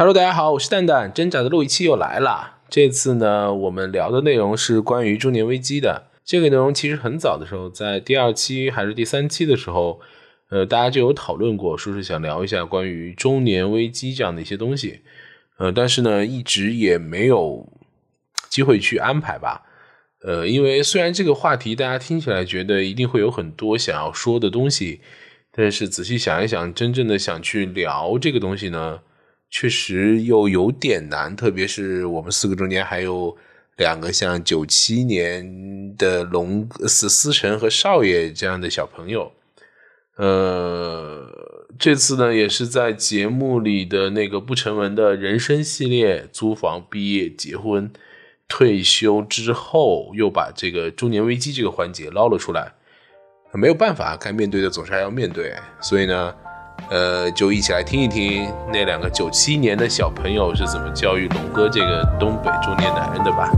Hello，大家好，我是蛋蛋，挣扎的录一期又来了。这次呢，我们聊的内容是关于中年危机的。这个内容其实很早的时候，在第二期还是第三期的时候，呃，大家就有讨论过，说是想聊一下关于中年危机这样的一些东西。呃，但是呢，一直也没有机会去安排吧。呃，因为虽然这个话题大家听起来觉得一定会有很多想要说的东西，但是仔细想一想，真正的想去聊这个东西呢？确实又有点难，特别是我们四个中间还有两个像九七年的龙思思成和少爷这样的小朋友。呃，这次呢也是在节目里的那个不成文的人生系列，租房、毕业、结婚、退休之后，又把这个中年危机这个环节捞了出来。没有办法，该面对的总是还要面对，所以呢。呃，就一起来听一听那两个九七年的小朋友是怎么教育龙哥这个东北中年男人的吧。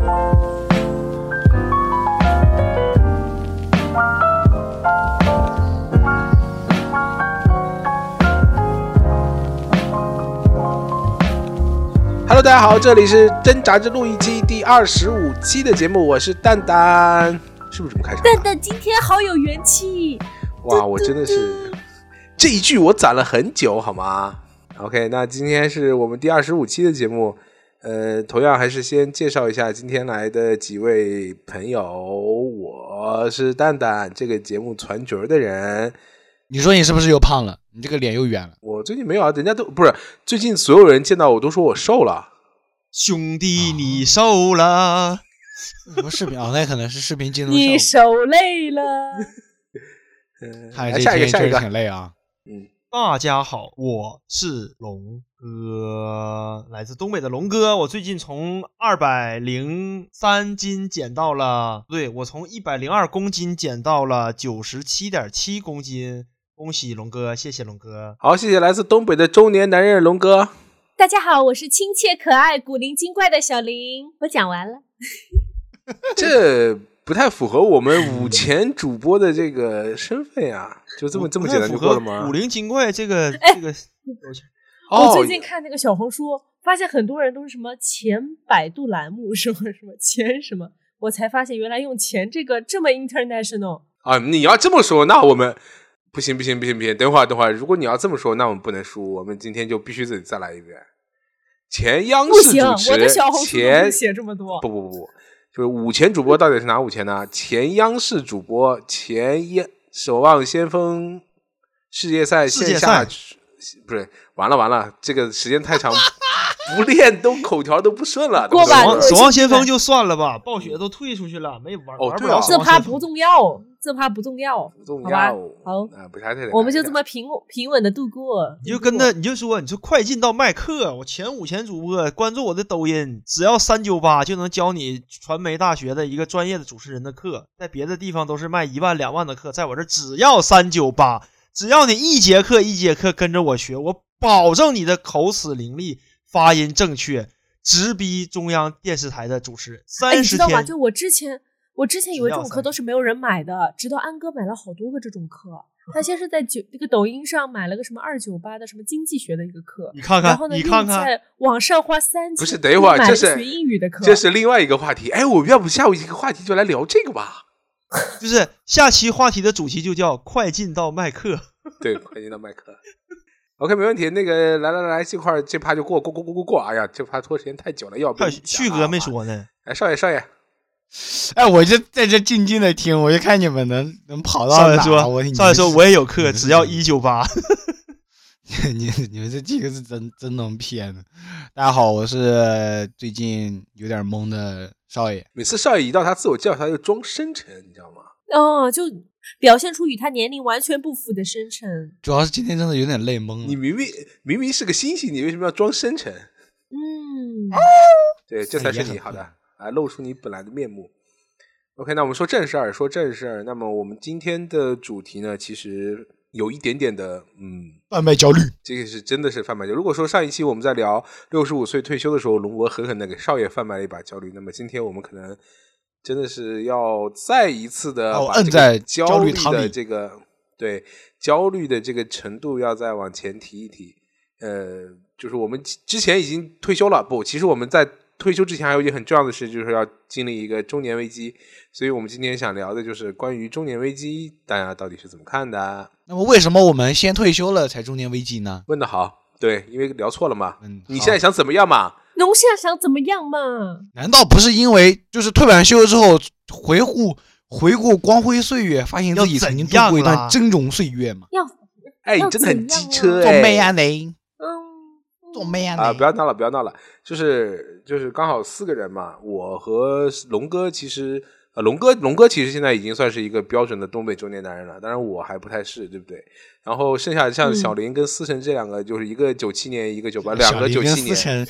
Hello，大家好，这里是挣扎着录一期第二十五期的节目，我是蛋蛋，是不是这么开场？蛋蛋今天好有元气，哇，我真的是。这一句我攒了很久，好吗？OK，那今天是我们第二十五期的节目，呃，同样还是先介绍一下今天来的几位朋友。我是蛋蛋，这个节目传角的人。你说你是不是又胖了？你这个脸又圆了。我最近没有啊，人家都不是最近所有人见到我都说我瘦了。兄弟，你瘦了？什么视频啊？那可能是视频镜头。你瘦累了。嗯，下一个，下一个，挺累啊。嗯，大家好，我是龙哥，来自东北的龙哥。我最近从二百零三斤减到了，对我从一百零二公斤减到了九十七点七公斤。恭喜龙哥，谢谢龙哥。好，谢谢来自东北的中年男人龙哥。大家好，我是亲切可爱、古灵精怪的小林。我讲完了。这。不太符合我们五前主播的这个身份啊，就这么这么简单就过了吗？古灵精怪这个这个，我最近看那个小红书，发现很多人都是什么前百度栏目什么什么前什么，我才发现原来用前这个这么 international 啊！你要这么说，那我们不行不行不行不行，等会儿等会儿，如果你要这么说，那我们不能输，我们今天就必须得再来一遍前央视主持人前写这么多，不不不不。就是五前主播到底是哪五前呢？前央视主播，前央守望先锋世界赛线下，不是完了完了，这个时间太长，不练都口条都不顺了。过吧，守望先锋就算了吧，暴雪都退出去了，没玩玩不了。这趴不重要。这怕不重要，不重要，好，不太太我们就这么平平稳的度过。你就跟他，你就说，你说快进到麦克，我前五前主播，关注我的抖音，只要三九八就能教你传媒大学的一个专业的主持人的课，在别的地方都是卖一万两万的课，在我这只要三九八，只要你一节课一节课跟着我学，我保证你的口齿伶俐，发音正确，直逼中央电视台的主持人。三十天，就我之前。我之前以为这种课都是没有人买的，直到安哥买了好多个这种课。他先是在九那个抖音上买了个什么二九八的什么经济学的一个课，你看看，然后呢，你看看，在网上花三千，不是等一会儿，这是学英语的课，这是另外一个话题。哎，我们要不下午一个话题就来聊这个吧？就是下期话题的主题就叫快进到麦克，对，快进到麦克。OK，没问题。那个来来来，这块这趴就过过过过过过。哎呀，这趴拖时间太久了，要不旭哥没说呢？哎，少爷少爷。哎，我就在这静静的听，我就看你们能能跑到哪。说，上来说我也有课，只要一九八。你你们这几个是真真能骗的。大家好，我是最近有点懵的少爷。每次少爷一到他自我介绍，他就装深沉，你知道吗？哦，就表现出与他年龄完全不符的深沉。主要是今天真的有点累懵了。你明明明明是个星星，你为什么要装深沉？嗯，对，这才是你好的。来露出你本来的面目。OK，那我们说正事儿，说正事儿。那么我们今天的主题呢，其实有一点点的，嗯，贩卖焦虑。这个是真的是贩卖焦虑。如果说上一期我们在聊六十五岁退休的时候，龙博狠狠的给少爷贩卖了一把焦虑，那么今天我们可能真的是要再一次的把摁在焦虑的这个对焦虑的这个程度要再往前提一提。呃，就是我们之前已经退休了，不，其实我们在退休之前还有一件很重要的事，就是要经历一个中年危机。所以我们今天想聊的就是关于中年危机，大家到底是怎么看的？那么为什么我们先退休了才中年危机呢？问的好，对，因为聊错了嘛。嗯，你现在想怎么样嘛？我现在想怎么样嘛？难道不是因为就是退完休之后回顾回顾光辉岁月，发现自己曾经度过一段峥嵘岁月吗？要哎，你真的很机车做哎。妹啊你，嗯，啊啊，不要闹了，不要闹了，就是就是刚好四个人嘛，我和龙哥其实呃龙哥龙哥其实现在已经算是一个标准的东北中年男人了，当然我还不太是，对不对？然后剩下像嗯小林跟思成这两个，就是一个九七年，一个九八，两个九七年。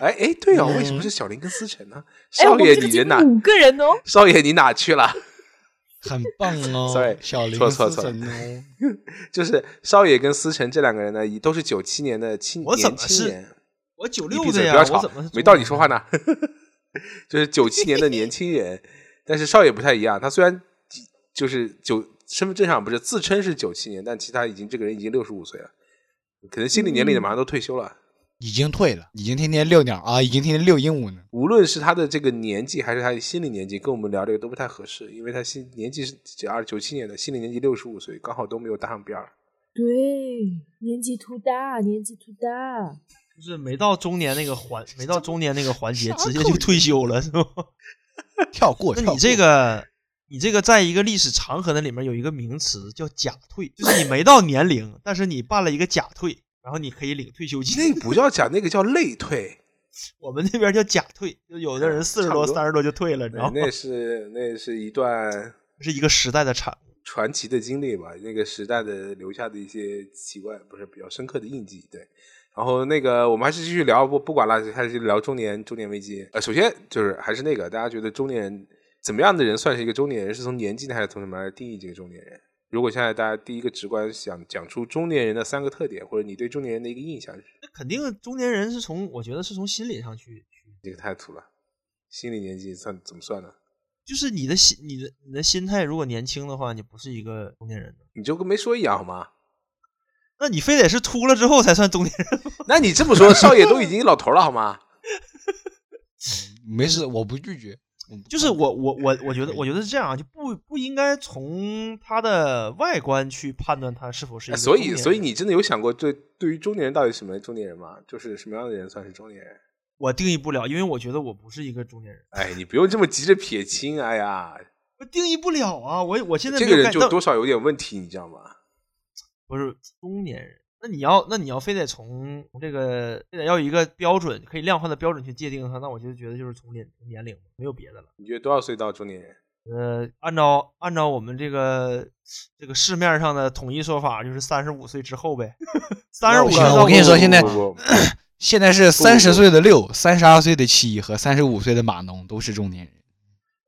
哎哎，对哦，为什么嗯是小林跟思成呢？少爷，你人哪？五个人哦，少爷，你哪去了？很棒哦 Sorry，小林错错错哦，就是少爷跟思辰这两个人呢，也都是九七年的青我怎年么是青年。我九你六的呀，不要吵我怎么没到你说话？呢。就是九七年的年轻人，但是少爷不太一样。他虽然就是九身份证上不是自称是九七年，但其实他已经这个人已经六十五岁了，可能心理年龄马上都退休了。已经退了，已经天天遛鸟啊，已经天天遛鹦鹉呢。无论是他的这个年纪，还是他的心理年纪，跟我们聊这个都不太合适，因为他心年纪是二九七年的，心理年纪六十五岁，刚好都没有搭上边儿。对，年纪突大，年纪突大，就是没到中年那个环，没到中年那个环节，直接就退休了，是吗？跳过，那你这个，你这个在一个历史长河的里面有一个名词叫假退，就是你没到年龄，但是你办了一个假退，然后你可以领退休金。那个不叫假，那个叫累退。我们那边叫假退，就有的人四十多、三十多就退了，你知道吗？那是那是一段是一个时代的产物。传奇的经历吧，那个时代的留下的一些奇怪，不是比较深刻的印记。对，然后那个我们还是继续聊，不不管了，还是聊中年中年危机。呃，首先就是还是那个，大家觉得中年人怎么样的人算是一个中年人？是从年纪呢，还是从什么来定义这个中年人？如果现在大家第一个直观想讲出中年人的三个特点，或者你对中年人的一个印象是，那肯定中年人是从，我觉得是从心理上去去，这个太土了。心理年纪算怎么算呢？就是你的心，你的你的心态，如果年轻的话，你不是一个中年人。你就跟没说一样好吗？那你非得是秃了之后才算中年人？那你这么说，少爷都已经老头了好吗？没事，我不拒绝。就是我我我我觉得我觉得是这样啊，就不不应该从他的外观去判断他是否是所以，所以你真的有想过，对对于中年人到底什么中年人吗？就是什么样的人算是中年人？我定义不了，因为我觉得我不是一个中年人，哎，你不用这么急着撇清。哎呀，我定义不了啊，我我现在这个人就多少有点问题，你知道吗？不是中年人。那你要，那你要非得从这个，非得要一个标准，可以量化的标准去界定它，那我就觉得就是从年年龄，没有别的了。你觉得多少岁到中年人？呃，按照按照我们这个这个市面上的统一说法，就是三十五岁之后呗。三十五岁我跟你说现在现在是三十岁的六、三十二岁的七和三十五岁的码农都是中年人。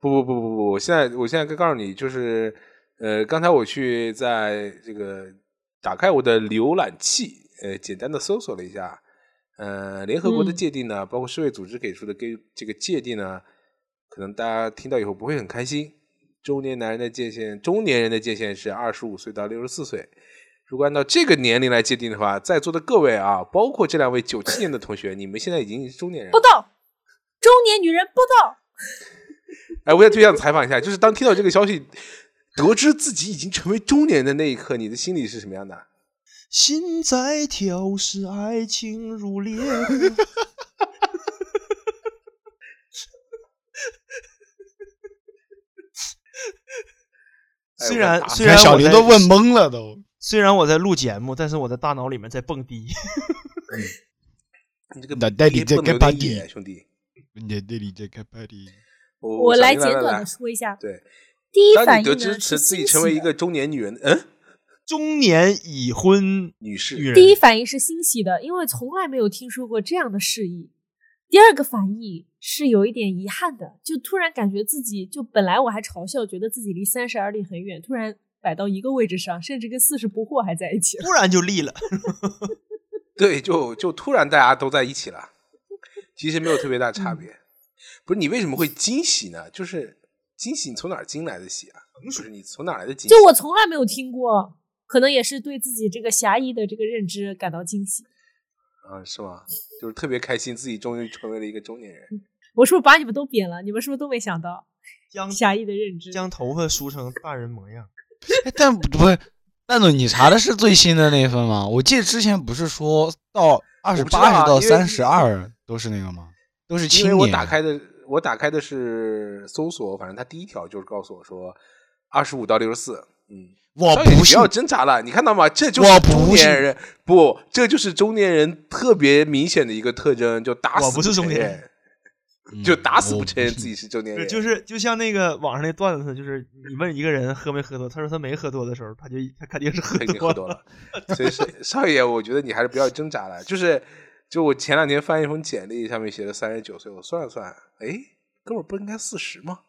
不不不不不，我现在我现在告诉你，就是呃，刚才我去在这个打开我的浏览器，呃，简单的搜索了一下，呃，联合国的嗯界定呢，包括世卫组织给出的给这个界定呢，可能大家听到以后不会很开心。中年男人的界限，中年人的界限是二十五岁到六十四岁。如果按照这个年龄来界定的话，在座的各位啊，包括这两位九七年的同学，你们现在已经是中年人了报。道，中年女人报道。哎，我也特别想采访一下，就是当听到这个消息，得知自己已经成为中年的那一刻，你的心里是什么样的？心在跳是爱情如烈 虽然虽然小林都问懵了都。虽然我在录节目，但是我的大脑里面在蹦迪。你这个脑袋里在蹦得有干点 party 兄弟。你在这里在开 party，我来简短的说一下，对，第一反应呢你得知是自己成为一个中年女人，嗯，中年已婚女士，女，第一反应是欣喜的，因为从来没有听说过这样的事意。第二个反应是有一点遗憾的，就突然感觉自己就本来我还嘲笑，觉得自己离三十而立很远，突然摆到一个位置上，甚至跟四十不惑还在一起了。突然就立了。对，就就突然大家都在一起了，其实没有特别大嗯差别。不是你为什么会惊喜呢？就是惊喜，你从哪儿惊来的喜啊？不是你从哪儿来的惊喜？就我从来没有听过，可能也是对自己这个狭义的这个认知感到惊喜。啊，是吗？就是特别开心，自己终于成为了一个中年人。我是不是把你们都贬了？你们是不是都没想到将狭义的认知？将头发梳成大人模样。哎但不是，蛋总，你查的是最新的那一份吗？我记得之前不是说到二十八十到三十二都是那个吗？都是因为我。打开的，我打开的是搜索，反正他第一条就是告诉我说二十五到六十四。嗯，我不不要挣扎了，你看到吗？这就是我不中年信人，不，这就是中年人特别明显的一个特征，就打死我不是中年人嗯就打死不承认自己是中年对，人。就是就像那个网上那段子，就是你问一个人喝没喝多，他说他没喝多的时候，他就他肯定是喝肯定多喝多了。所以是少爷，我觉得你还是不要挣扎了。就是，就我前两天翻一封简历，上面写的三十九岁，我算了算，哎，哥们儿不应该四十吗？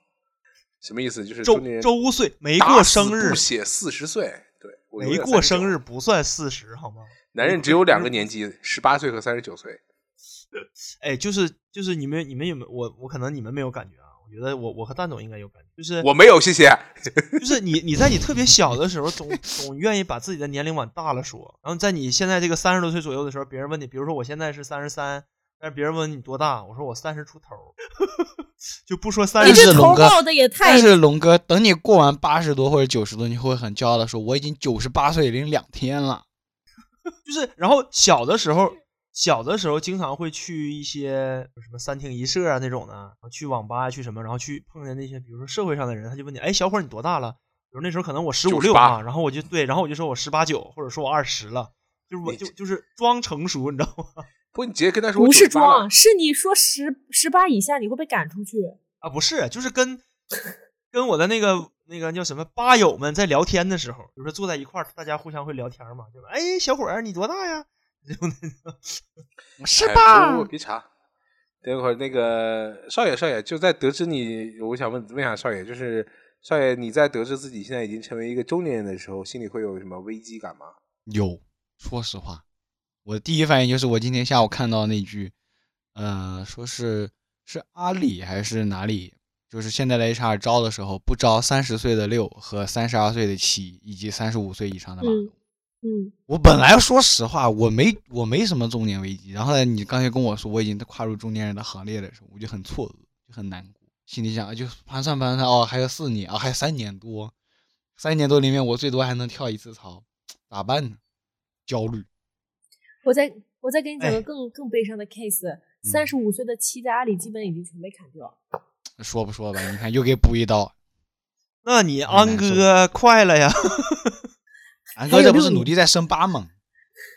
什么意思？就是周周岁没过生日不，写四十岁，对，没过生日，不算四十，好吗？男人只有两个年纪，十八岁和三十九岁。哎，就是就是你们你们有没有我我可能你们没有感觉啊？我觉得我我和蛋总应该有感觉，就是我没有，谢谢。就是你你在你特别小的时候，总 总愿意把自己的年龄往大了说，然后在你现在这个三十多岁左右的时候，别人问你，比如说我现在是三十三，但是别人问你多大，我说我三十出头，就不说三十龙哥报的也太但是龙哥，等你过完八十多或者九十多，你会很骄傲的说：“我已经九十八岁零两天了。就是，然后小的时候，小的时候经常会去一些什么三厅一社啊那种的，去网吧去什么，然后去碰见那些比如说社会上的人，他就问你，哎，小伙你多大了？比如那时候可能我十五六98嘛，然后我就对，然后我就说我十八九，或者说我二十了，就是我就就是装成熟，你知道吗？不，你直接跟他说不是装，是你说十十八以下你会被赶出去。啊，不是，就是跟跟我的那个那个叫什么吧友们在聊天的时候，比如说坐在一块儿，大家互相会聊天嘛，对吧？哎，小伙儿你多大呀？就那个 ”哎是吧别查。等一会儿，那个少爷，少爷就在得知你，我想问问一下少爷，就是少爷，你在得知自己现在已经成为一个中年人的时候，心里会有什么危机感吗？有，说实话，我的第一反应就是我今天下午看到那句，呃，说是是阿里还是哪里，就是现在的 HR 招的时候不招三十岁的六和三十二岁的七以及三十五岁以上的码嗯农。嗯，我本来说实话，我没我没什么中年危机，然后呢，你刚才跟我说我已经跨入中年人的行列的时候，我就很错愕，就很难过，心里想就盘算盘算哦，还有四年啊、还有三年多，三年多里面我最多还能跳一次槽，咋办呢？焦虑。我再我再给你讲哎个更更悲伤的 case，三十五岁的妻在阿里基本已经全被砍掉了。说不说吧，你看又给补一刀。那你安哥快了呀？俺哥这不是努力在升八吗？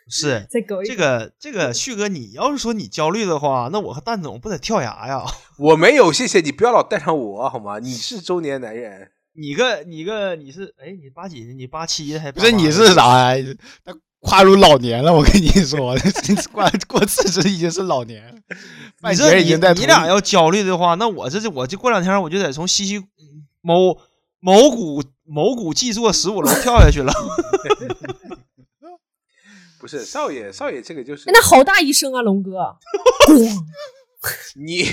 是 这个这个旭哥，你要是说你焦虑的话，那我和蛋总不得跳崖呀？我没有，谢谢你，不要老带上我好吗？你是中年男人，你个你个你是哎你八几的？你八七的还不是你是？啥呀？他跨入老年了，我跟你说，过过四十已经是老年你这你儿已经在你俩要焦虑的话，那我这这我这过两天我就得从西西某某股某股技作十五楼跳下去了。不是少爷，少爷这个就是哎那好大一声啊，龙哥！咣你，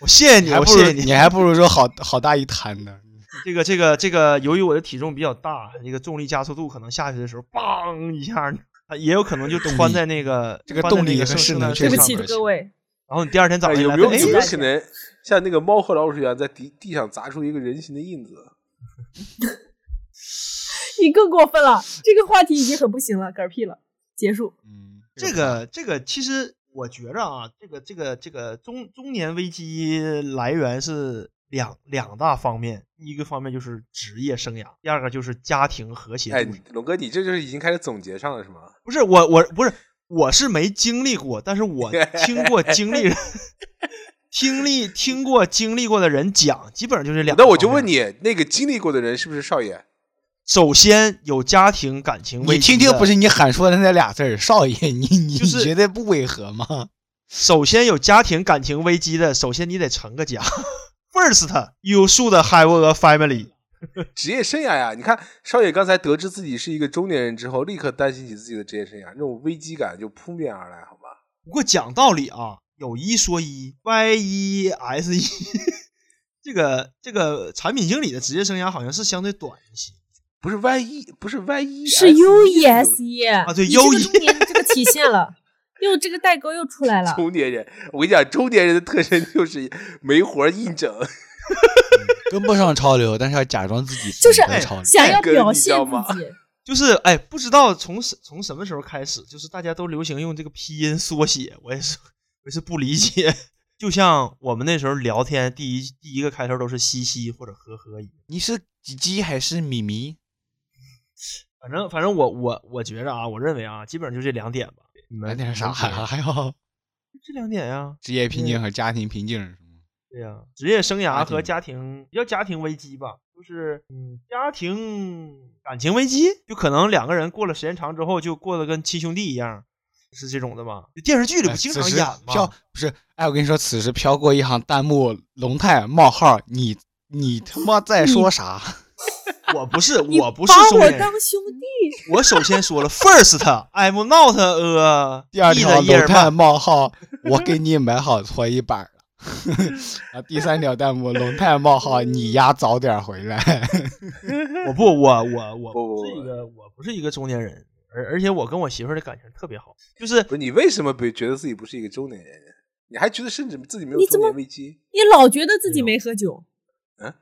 我谢谢你，我谢谢你。你还不如说好好大一滩呢。这个这个这个，由于我的体重比较大，那个重力加速度可能下去的时候，梆一下，它也有可能就穿在那个这个动力和势能确实对不起各位，然后你第二天早哎上有没有有没有哎，可能像那个猫和老鼠一样，在地地上砸出一个人形的印子？你更过分了，这个话题已经很不行了，嗝屁了，结束。嗯，这个这个其实我觉着啊，这个这个这个中中年危机来源是两两大方面，一个方面就是职业生涯，第二个就是家庭和谐龙哥，你这就是已经开始总结上了是吗？不是我我不是我是没经历过，但是我听过经历人。听力听过经历过的人讲，基本上就是两。那我就问，你，那个经历过的人是不是少爷？首先有家庭感情危你听听，不是你喊出来的那俩字儿，少爷，你你就是你觉得不违和吗？首先有家庭感情危机的，首先你得成个家。First, you should have a family。职业生涯呀，你看少爷刚才得知自己是一个中年人之后，立刻担心起自己的职业生涯，那种危机感就扑面而来，好吧？不过讲道理啊，有一说一，Y 一 S 一，这个这个产品经理的职业生涯好像是相对短一些。不是 Y E，不是 Y E，是 U E S E 啊对你这个 UE 这个体现了，又这个代沟又出来了。中年人，我跟你讲，中年人的特征就是没活儿硬整。跟不上潮流，但是要假装自己就是跟潮流。想要表现自己，就是哎，不知道从什从什么时候开始，就是大家都流行用这个拼音缩写，我也是我是不理解。就像我们那时候聊天，第一第一个开头都是嘻嘻或者呵呵一样。你是鸡鸡还是米米？反正反正我我我觉着啊，我认为啊，基本上就这两点吧。你们来点啥？还有这两点呀？职业瓶颈和家庭瓶颈是吗？对呀、职业生涯和家家庭要家庭危机吧，就是嗯，家庭感情危机，就可能两个人过了时间长之后，就过得跟亲兄弟一样，是这种的吗？电视剧里不经常演飘吗？不是？哎，我跟你说，此时飘过一行弹幕：龙泰冒号，你你他妈在说啥？我不是，我不是把我中年人当兄弟，我首先说了，first I'm not a 第二 E 条龙泰儿曼，冒号，我给你买好搓衣板了。啊，第三条弹幕：龙泰冒号，你丫早点回来。我不，我我我不不不不是一个，我不是一个中年人，而而且我跟我媳妇儿的感情特别好，就是不是你为什么不觉得自己不是一个中年人？你还觉得甚至自己没有中你怎么年危机？你老觉得自己没喝酒，嗯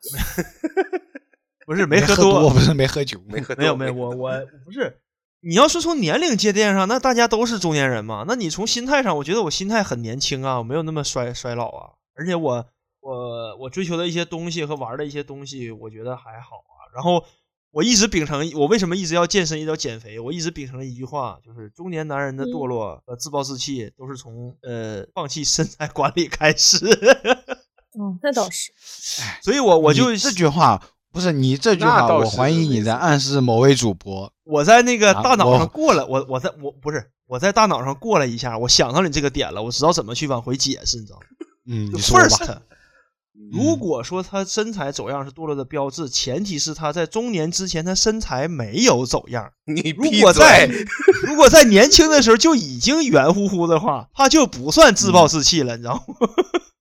不是没喝多，不是没喝酒，没喝多没有没有，我我不是。你要是从年龄界定上，那大家都是中年人嘛。那你从心态上，我觉得我心态很年轻啊，我没有那么衰衰老啊。而且我我我追求的一些东西和玩的一些东西，我觉得还好啊。然后我一直秉承，我为什么一直要健身，一直要减肥？我一直秉承了一句话，就是中年男人的堕落和自暴自弃，都是从呃放弃身材管理开始。嗯，那倒是。所以我我就这句话不是你这句话，我怀疑你在暗示某位主播。我在那个啊大脑上过了，我我在我不是我在大脑上过了一下，我想到你这个点了，我知道怎么去往回解释，你知道吗？嗯，你说吧。如果说他身材走样是堕落的标志，前提是他在中年之前他身材没有走样。你如果在 如果在年轻的时候就已经圆乎乎的话，他就不算自暴自弃了，你知道吗？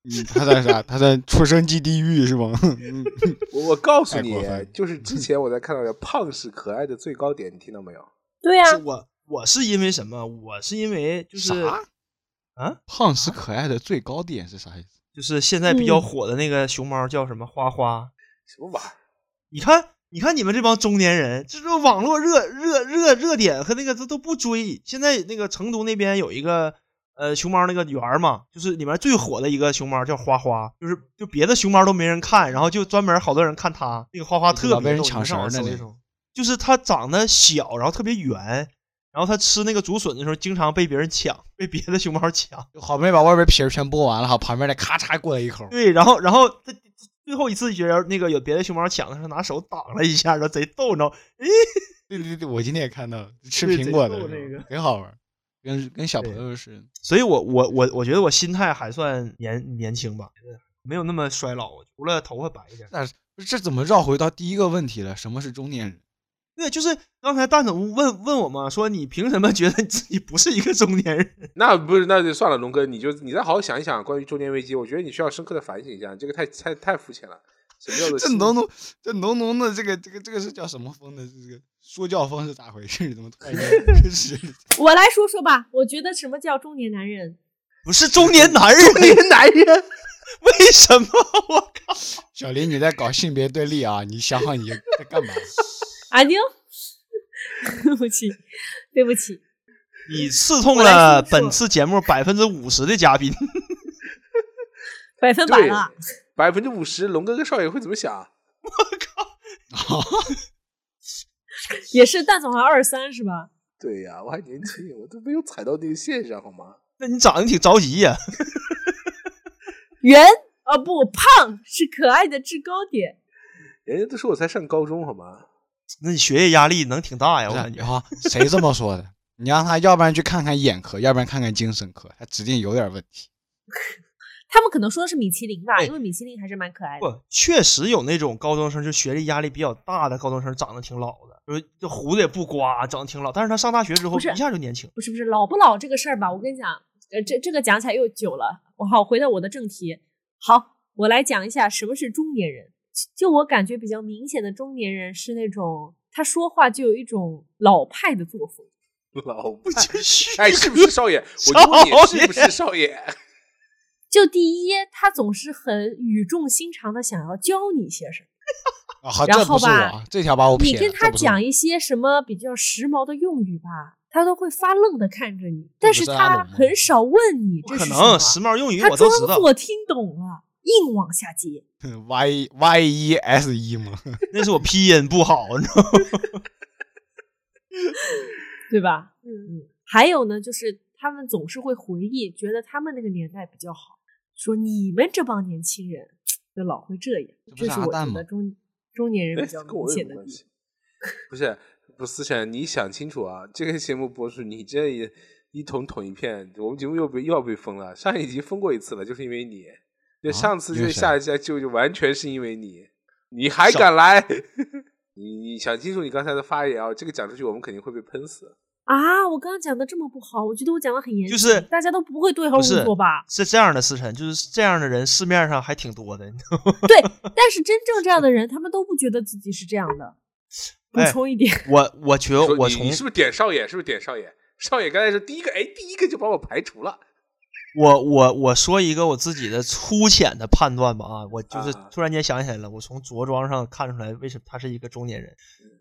嗯他在啥？他在出生即地狱是吗？嗯 我我告诉你就是之前我在看到的“胖是可爱的最高点”，你听到没有？对呀、是我我是因为什么？我是因为就是啥？啊，胖是可爱的最高点是啥意思？就是现在比较嗯火的那个熊猫叫什么花花。什么玩意儿？你看，你看你们这帮中年人，这种网络热热热热点和那个都都不追。现在那个成都那边有一个呃熊猫那个园儿嘛，就是里面最火的一个熊猫叫花花，就是就别的熊猫都没人看，然后就专门好多人看它。那个花花特别逗就是它长得小，然后特别圆，然后他吃那个竹笋的时候经常被别人抢，被别的熊猫抢。就好不容易把外边皮儿全剥完了哈，旁边的咔嚓过来一口。对，然后然后他最后一次觉得那个有别的熊猫抢的时候，拿手挡了一下，然后贼逗，你知道吗？对对对，我今天也看到了吃苹果的那个挺好玩，跟 跟小朋友似的。所以我我我我觉得我心态还算年年轻吧，没有那么衰老，除了头发白一点。但是这怎么绕回到第一个问题了？什么是中年人？对，就是刚才蛋总问问我嘛，说你凭什么觉得你自己不是一个中年人？那不是，那就算了，龙哥，你就你再好好想一想关于中年危机，我觉得你需要深刻的反省一下，这个太太太肤浅了。什么叫做 这浓浓这浓浓的这个这个这个是叫什么风的？这个说教风是咋回事？怎么 我来说说吧，我觉得什么叫中年男人？不是中年男人，中年男人？为什么？我靠！小林你在搞性别对立啊？你想好你在干嘛？阿丁，对不起，对不起，你刺痛了本次节目百分之五十的嘉宾。百分百对了。百分之五十，龙哥跟少爷会怎么想？我靠 也是蛋总还二十三是吧？对呀，我还年轻，我都没有踩到那个线上，好吗？那你长得挺着急呀、圆啊不胖是可爱的制高点。人家都说我才上高中，好吗？那你学业压力能挺大呀，我感觉。啊，谁这么说的？你让他要不然去看看眼科，要不然看看精神科，他指定有点问题。他们可能说的是米其林吧，哎因为米其林还是蛮可爱的。不，确实有那种高中生，就学历压力比较大的高中生，长得挺老的，就是这胡子也不刮，长得挺老。但是他上大学之后一下就年轻。不是不是老不老这个事儿吧，我跟你讲，呃，这这个讲起来又久了。我好回到我的正题。好，我来讲一下什么是中年人。就我感觉比较明显的中年人是那种他说话就有一种老派的作风。老不就旭哎，是不是少爷？我就问你是不是少爷？就第一，他总是很语重心长的想要教你些什么。然这不是后吧我，这条把我。你跟他讲一些什么比较时髦的用语吧，他都会发愣的看着你，但是他很少问你这是什么能，时髦用语他我都知道，装作听懂了，硬往下接。Y Y E S E 吗？那是我拼音不好，你知道吗？对吧？嗯嗯。还有呢，就是他们总是会回忆，觉得他们那个年代比较好，说你们这帮年轻人就老会这样，这这是我觉得中中年人哎比较明显的地什么关系？不是，不是思辰，你想清楚啊！这个节目播出，你这一一捅捅一片，我们节目又被又要被封了。上一集封过一次了，就是因为你。就啊上次就下一集就就完全是因为你，你还敢来？你你想清楚你刚才的发言啊！这个讲出去，我们肯定会被喷死。啊！我刚刚讲的这么不好，我觉得我讲的很严谨，就是大家都不会对号入座吧？是这样的，思辰，就是这样的人，市面上还挺多的。你知道吗对，但是真正这样的人，他们都不觉得自己是这样的。补哎充一点，我我觉得我从你你是不是点少爷？是不是点少爷？少爷刚才说第一个，哎，第一个就把我排除了。我我我说一个我自己的粗浅的判断吧啊，我就是啊突然间想起来了，我从着装上看出来为什么他是一个中年人，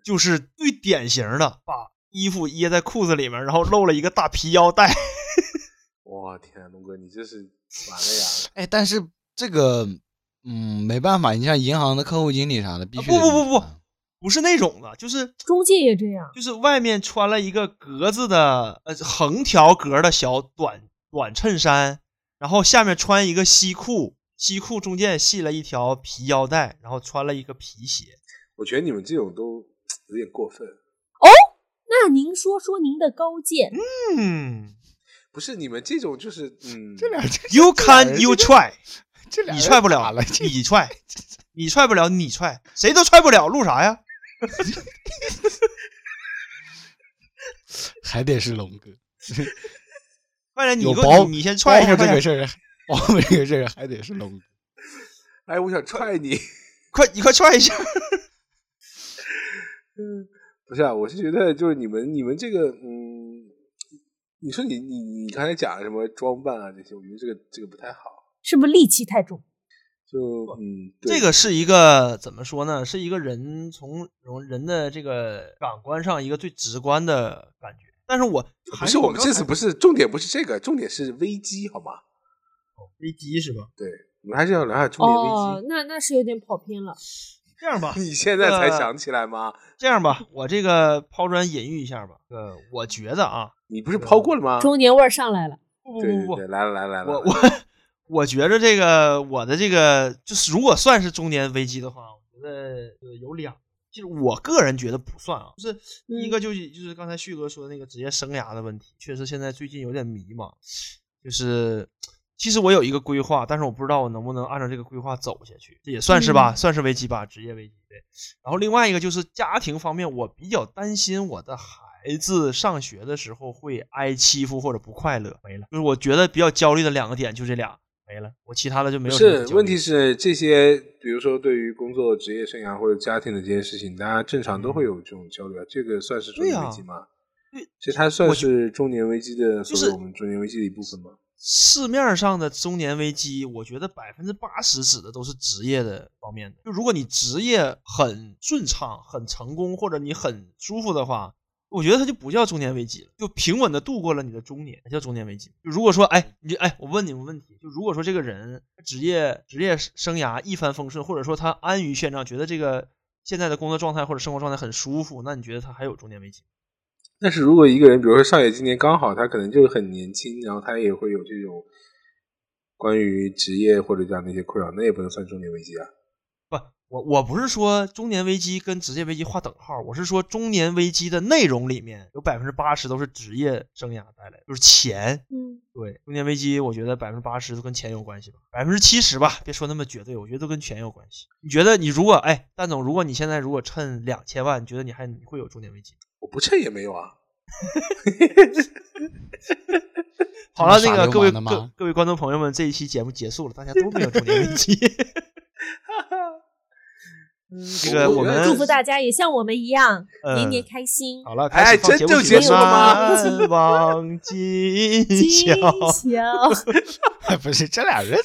就是最典型的把衣服掖在裤子里面，然后露了一个大皮腰带。我天啊，龙哥，你这是完了呀！哎，但是这个，嗯，没办法，你像银行的客户经理啥的，必须啊不不不不不是那种的，就是中介也这样。就是外面穿了一个格子的呃横条格的小短短衬衫，然后下面穿一个西裤，西裤中间系了一条皮腰带，然后穿了一个皮鞋。我觉得你们这种都有点过分哦。那您说说您的高见，嗯不是你们这种就是嗯，这俩这，You can, you try，这俩人你踹不了咋了，你踹，你踹不了，你踹，谁都踹不了，录啥呀？还得是龙哥。快点，你你你先踹一下这个事儿，包括这个事儿还得是龙哥。哎，我想踹你。快你快踹一下。不是啊，我是觉得就是你们你们这个嗯，你说你你你刚才讲什么装扮啊这些，我觉得这个这个不太好。是不是戾气太重？就嗯，这个是一个怎么说呢？是一个人从从人的这个感官上一个最直观的感觉。但是我不是我们这次不是是重点，不是这个，重点是危机，好吗？危机是吧？对，我们还是要聊下中年危哦机。，那那是有点跑偏了。这样吧，你现在才呃想起来吗？这样吧，我这个抛砖引玉一下吧。呃，我觉得啊，你不是抛过了吗？中年味儿上来了。不不不不对对对，，来了来了来了。我我我觉着这个我的这个就是如果算是中年危机的话，我觉得呃有两，其实我个人觉得不算啊，就是第一个就是就是刚才旭哥说的那个职业生涯的问题，确实现在最近有点迷茫，就是。其实我有一个规划，但是我不知道我能不能按照这个规划走下去，这也算是吧，算是危机吧，职业危机。对，然后另外一个就是家庭方面，我比较担心我的孩子上学的时候会挨欺负或者不快乐，没了。就是我觉得比较焦虑的两个点就这俩没了，我其他的就没有。是，问题是这些，比如说对于工作、职业生涯或者家庭的这些事情，大家正常都会有这种焦虑啊。这个算是中年危机吗？对其实它算我是中年危机的，就是所谓我们中年危机的一部分吗？市面上的中年危机，我觉得百分之八十指的都是职业的方面的。就如果你职业很顺畅、很成功，或者你很舒服的话，我觉得它就不叫中年危机了，就平稳的度过了你的中年，叫中年危机。就如果说，哎，你哎，我问你个问题，就如果说这个人职业职业生涯一帆风顺，或者说他安于现状，觉得这个现在的工作状态或者生活状态很舒服，那你觉得他还有中年危机？但是如果一个人，比如说少爷今年刚好他可能就是很年轻，然后他也会有这种关于职业或者这样的一些困扰，那也不能算中年危机啊。不，我我不是说中年危机跟职业危机划等号，我是说中年危机的内容里面有百分之八十都是职业生涯带来的，就是钱。嗯，对，中年危机，我觉得百分之八十都跟钱有关系吧，百分之七十吧，别说那么绝对，我觉得都跟钱有关系。你觉得你如果哎，蛋总，如果你现在如果趁两千万，你觉得你还你会有中年危机吗？我不趁也没有啊。好了，那个各位各各位观众朋友们，这一期节目结束了，大家都没有中年危机。这个我们祝福大家也像我们一样，嗯年年开心，好了，哎开始放真就节目结束了吗难 忘今今宵。宵。不是这俩人，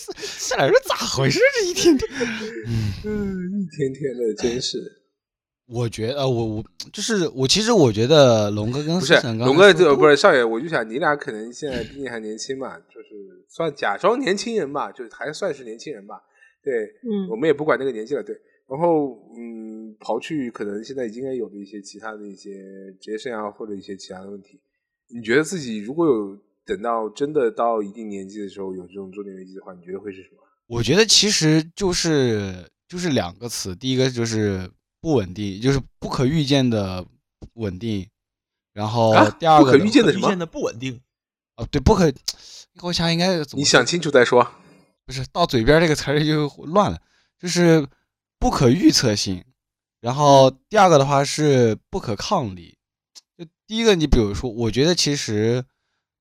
这俩人咋回事？这一天天，嗯，一天天的，真是我觉得，呃我我就是我，其实我觉得龙哥跟不是龙哥就不是少爷，我就想你俩可能现在毕竟还年轻嘛，就是算假装年轻人吧，就是还算是年轻人吧。对，嗯我们也不管那个年纪了，对。然后，嗯，刨去可能现在已经有的一些其他的一些职业生涯或者一些其他的问题，你觉得自己如果有等到真的到一定年纪的时候有这种中年危机的话，你觉得会是什么？我觉得其实就是就是两个词，第一个就是不稳定，就是不可预见的稳定，然后啊第二个不可预见的什么遇见的不稳定，哦，对，不可，我想应该怎么你想清楚再说。不是到嘴边这个词儿就乱了，就是不可预测性。然后第二个的话是不可抗力。就第一个，你比如说，我觉得其实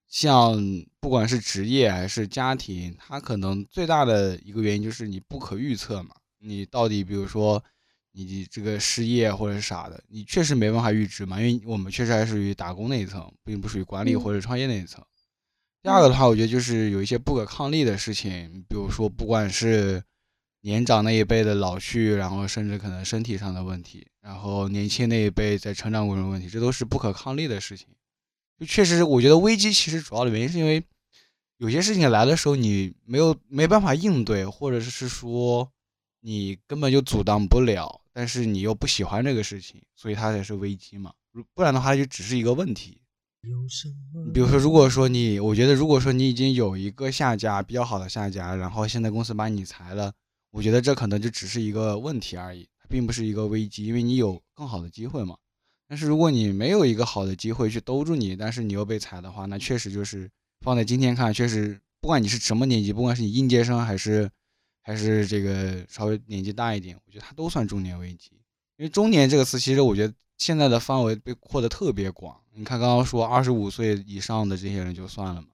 像不管是职业还是家庭，它可能最大的一个原因就是你不可预测嘛。你到底比如说你这个失业或者是啥的，你确实没办法预知嘛，因为我们确实还属于打工那一层，并不属于管理嗯或者创业那一层。第二个的话，我觉得就是有一些不可抗力的事情，比如说不管是年长那一辈的老去，然后甚至可能身体上的问题，然后年轻那一辈在成长过程中问题，这都是不可抗力的事情。就确实，我觉得危机其实主要的原因是因为有些事情来的时候你没有没办法应对，或者是说你根本就阻挡不了，但是你又不喜欢这个事情，所以它才是危机嘛。如不然的话，就只是一个问题。你比如说，如果说你，我觉得如果说你已经有一个下家比较好的下家，然后现在公司把你裁了，我觉得这可能就只是一个问题而已，并不是一个危机，因为你有更好的机会嘛。但是如果你没有一个好的机会去兜住你，但是你又被裁的话，那确实就是放在今天看，确实不管你是什么年纪，不管是你应届生还是还是这个稍微年纪大一点，我觉得它都算中年危机。因为中年这个词，其实我觉得现在的范围被扩得特别广。你看，刚刚说二十五岁以上的这些人就算了嘛，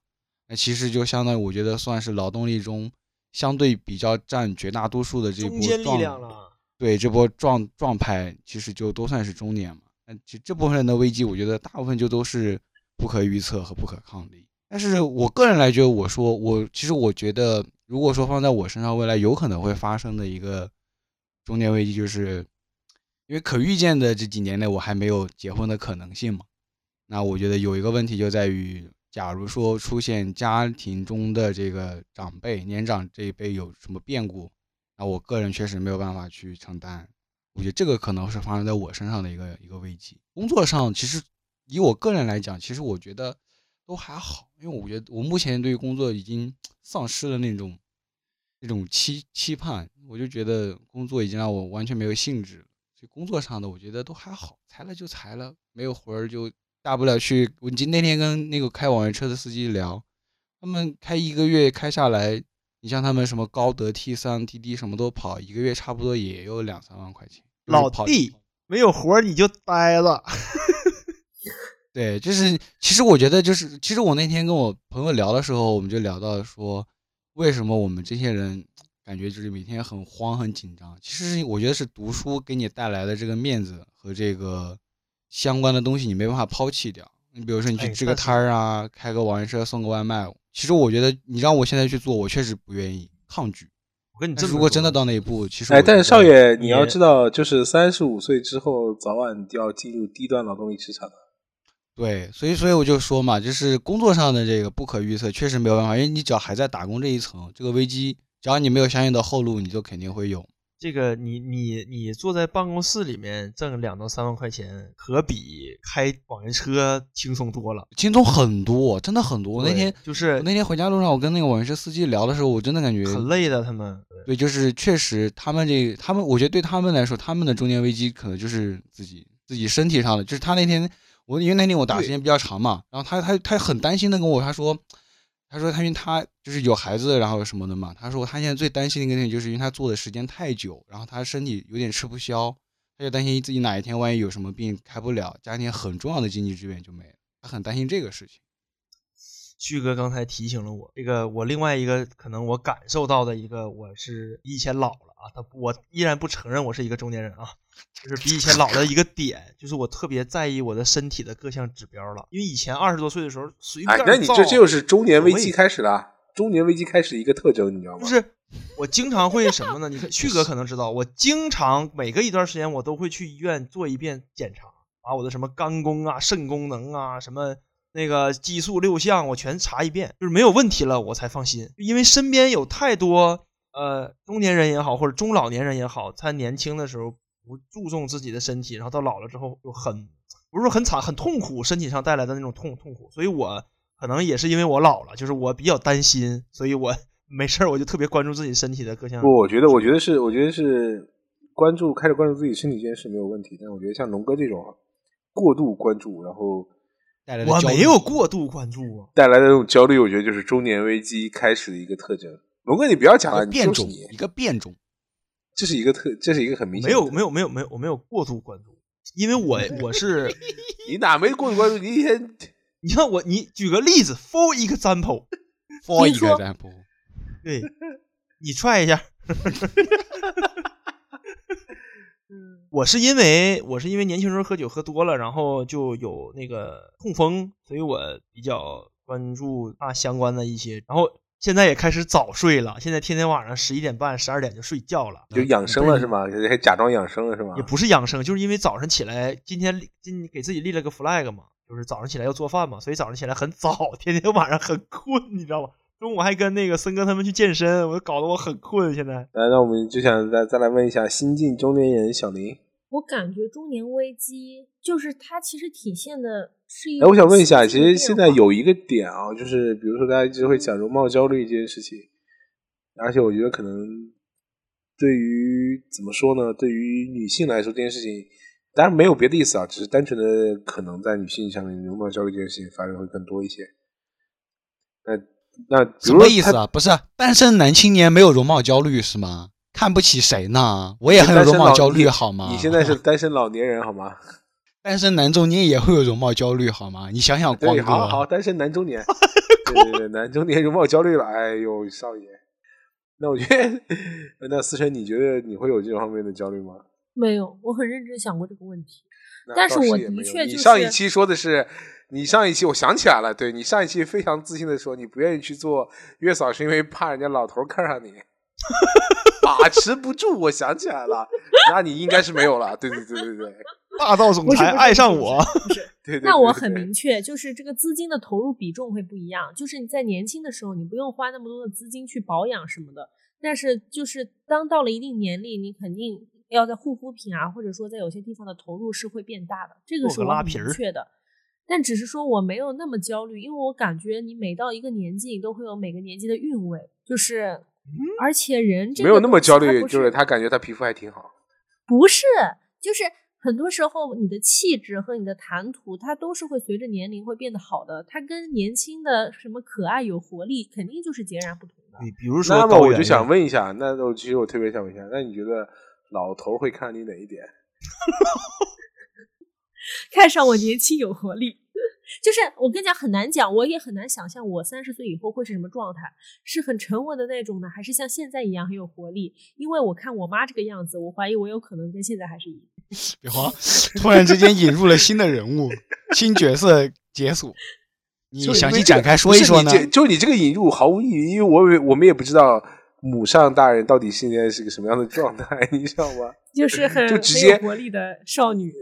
那其实就相当于我觉得算是劳动力中相对比较占绝大多数的这波中力壮量了。对这波壮壮派，其实就都算是中年嘛。那其实这部分人的危机，我觉得大部分就都是不可预测和不可抗力。但是我个人来觉得，我说我其实我觉得，如果说放在我身上，未来有可能会发生的一个中年危机，就是因为可预见的这几年内，我还没有结婚的可能性嘛。那我觉得有一个问题就在于，假如说出现家庭中的这个长辈年长这一辈有什么变故，那我个人确实没有办法去承担。我觉得这个可能是发生在我身上的一个一个危机。工作上，其实以我个人来讲，其实我觉得都还好，因为我觉得我目前对于工作已经 丧失了那种那种期期盼，我就觉得工作已经让我完全没有兴致了。所以工作上的我觉得都还好，裁了就裁了，没有活儿就大不了去。我今那天跟那个开网约车的司机聊，他们开一个月开下来，你像他们什么高德 T 三、滴滴什么都跑，一个月差不多也有两三万块钱。老跑弟，没有活儿你就呆了。对，就是其实我觉得就是，其实我那天跟我朋友聊的时候，我们就聊到说，为什么我们这些人感觉就是每天很慌很紧张？其实我觉得是读书给你带来的这个面子和这个相关的东西，你没办法抛弃掉。你比如说你去支个摊儿啊，开个网约车送个外卖，其实我觉得你让我现在去做，我确实不愿意，抗拒。我跟你这如果真的到那一步，其实哎，但是少爷，你你要知道，就是三十五岁之后，早晚就要进入低端劳动力市场的。对，所以所以我就说嘛，就是工作上的这个不可预测，确实没有办法，因为你只要还在打工这一层，这个危机，只要你没有相应的后路，你就肯定会有。这个你你你坐在办公室里面挣两到三万块钱，可比开网约车轻松多了。轻松很多，真的很多。我那天就是我那天回家路上，我跟那个网约车司机聊的时候，我真的感觉很累的，他们对，就是确实他们这他们，我觉得对他们来说，他们的中年危机可能就是自己自己身体上的，就是他那天我因为那天我打时间比较长嘛，然后他他他很担心的跟我他说，他说他因为他就是有孩子，然后什么的嘛，他说他现在最担心的一个点就是因为他坐的时间太久，然后他身体有点吃不消，他就担心自己哪一天万一有什么病开不了，家庭很重要的经济支援就没了，他很担心这个事情。旭哥刚才提醒了我，这个我另外一个可能我感受到的一个，我是比以前老了啊，他我依然不承认我是一个中年人啊，就是比以前老的一个点，就是我特别在意我的身体的各项指标了，因为以前二十多岁的时候随便哎，那你这这就是中年危机开始了，中年危机开始一个特征，你知道吗？就是我经常会什么呢？你看旭哥可能知道，我经常每隔一段时间我都会去医院做一遍检查，把我的什么肝功啊、肾功能啊、什么那个激素六项我全查一遍，就是没有问题了我才放心。因为身边有太多呃中年人也好，或者中老年人也好，他年轻的时候不注重自己的身体，然后到老了之后又很不是说很惨很痛苦，身体上带来的那种痛痛苦。所以我可能也是因为我老了，就是我比较担心，所以我没事儿我就特别关注自己身体的各项。不，我觉得，我觉得是，我觉得是关注开始关注自己身体这件事没有问题，但我觉得像龙哥这种过度关注，然后带来的焦虑没有过度关注啊。带来的这种焦虑，我觉得就是中年危机开始的一个特征。龙哥，你不要讲了，变种，你你，一个变种。这是一个特，这是一个很明显没。有没有没有没有我没有过度关注，因为我 我是你哪没过度关注？你一天 你看我你举个例子，for 说个 example，对，你踹一下。我是因为我是因为年轻时候喝酒喝多了，然后就有那个痛风，所以我比较关注啊相关的一些，然后现在也开始早睡了，现在天天晚上十一点半、十二点就睡觉了。就养生了是吗？还假装养生了是吗？也不是养生，就是因为早上起来，今天立今给自己立了个 flag 嘛，就是早上起来要做饭嘛，所以早上起来很早，天天晚上很困，你知道吗？中午还跟那个森哥他们去健身，我搞得我很困。现在来，那我们就想再再来问一下新晋中年人小林。我感觉中年危机就是它其实体现的是一哎，我想问一下，其实现在有一个点啊，就是比如说大家一直会讲容貌焦虑这件事情，而且我觉得可能对于怎么说呢，对于女性来说这件事情，当然没有别的意思啊，只是单纯的可能在女性上面容貌焦虑这件事情发生会更多一些。那那什么意思啊？不是单身男青年没有容貌焦虑是吗？看不起谁呢？我也很有容貌焦虑好吗？你现在是单身老年人好吗？单身男中年也会有容貌焦虑好吗？你想想光对，好好单身男中年，对对对，男中年容貌焦虑了，哎呦，少爷。那我觉得，那思成，你觉得你会有这种方面的焦虑吗？没有，我很认真想过这个问题。但是我的确就你上一期说的是，你上一期我想起来了，对你上一期非常自信的说，你不愿意去做月嫂是因为怕人家老头看上你，把持不住。我想起来了，那你应该是没有了。对对对对对霸道总裁不是不是爱上我，对对。那我很明确，就是这个资金的投入比重会不一样。就是你在年轻的时候，你不用花那么多的资金去保养什么的，但是就是当到了一定年龄，你肯定要在护肤品啊，或者说在有些地方的投入是会变大的，这个是我很个拉皮儿明确的。但只是说我没有那么焦虑，因为我感觉你每到一个年纪，你都会有每个年纪的韵味，就是，而且人这个没有那么焦虑，就是他感觉他皮肤还挺好。不是，就是很多时候你的气质和你的谈吐，它都是会随着年龄会变得好的。它跟年轻的什么可爱有活力，肯定就是截然不同的。你比如说那么我就想问一下，那我其实我特别想问一下，那你觉得老头会看你哪一点？看上我年轻有活力，就是我跟你讲很难讲，我也很难想象我三十岁以后会是什么状态，是很沉稳的那种呢，还是像现在一样很有活力？因为我看我妈这个样子，我怀疑我有可能跟现在还是一样。别慌，突然之间引入了新的人物，新角色解锁，你详细展开说一说呢就？是你这就你这个引入毫无意义，因为我也我们也不知道母上大人到底现在是个什么样的状态，你知道吗？就是很就直接活力的少女。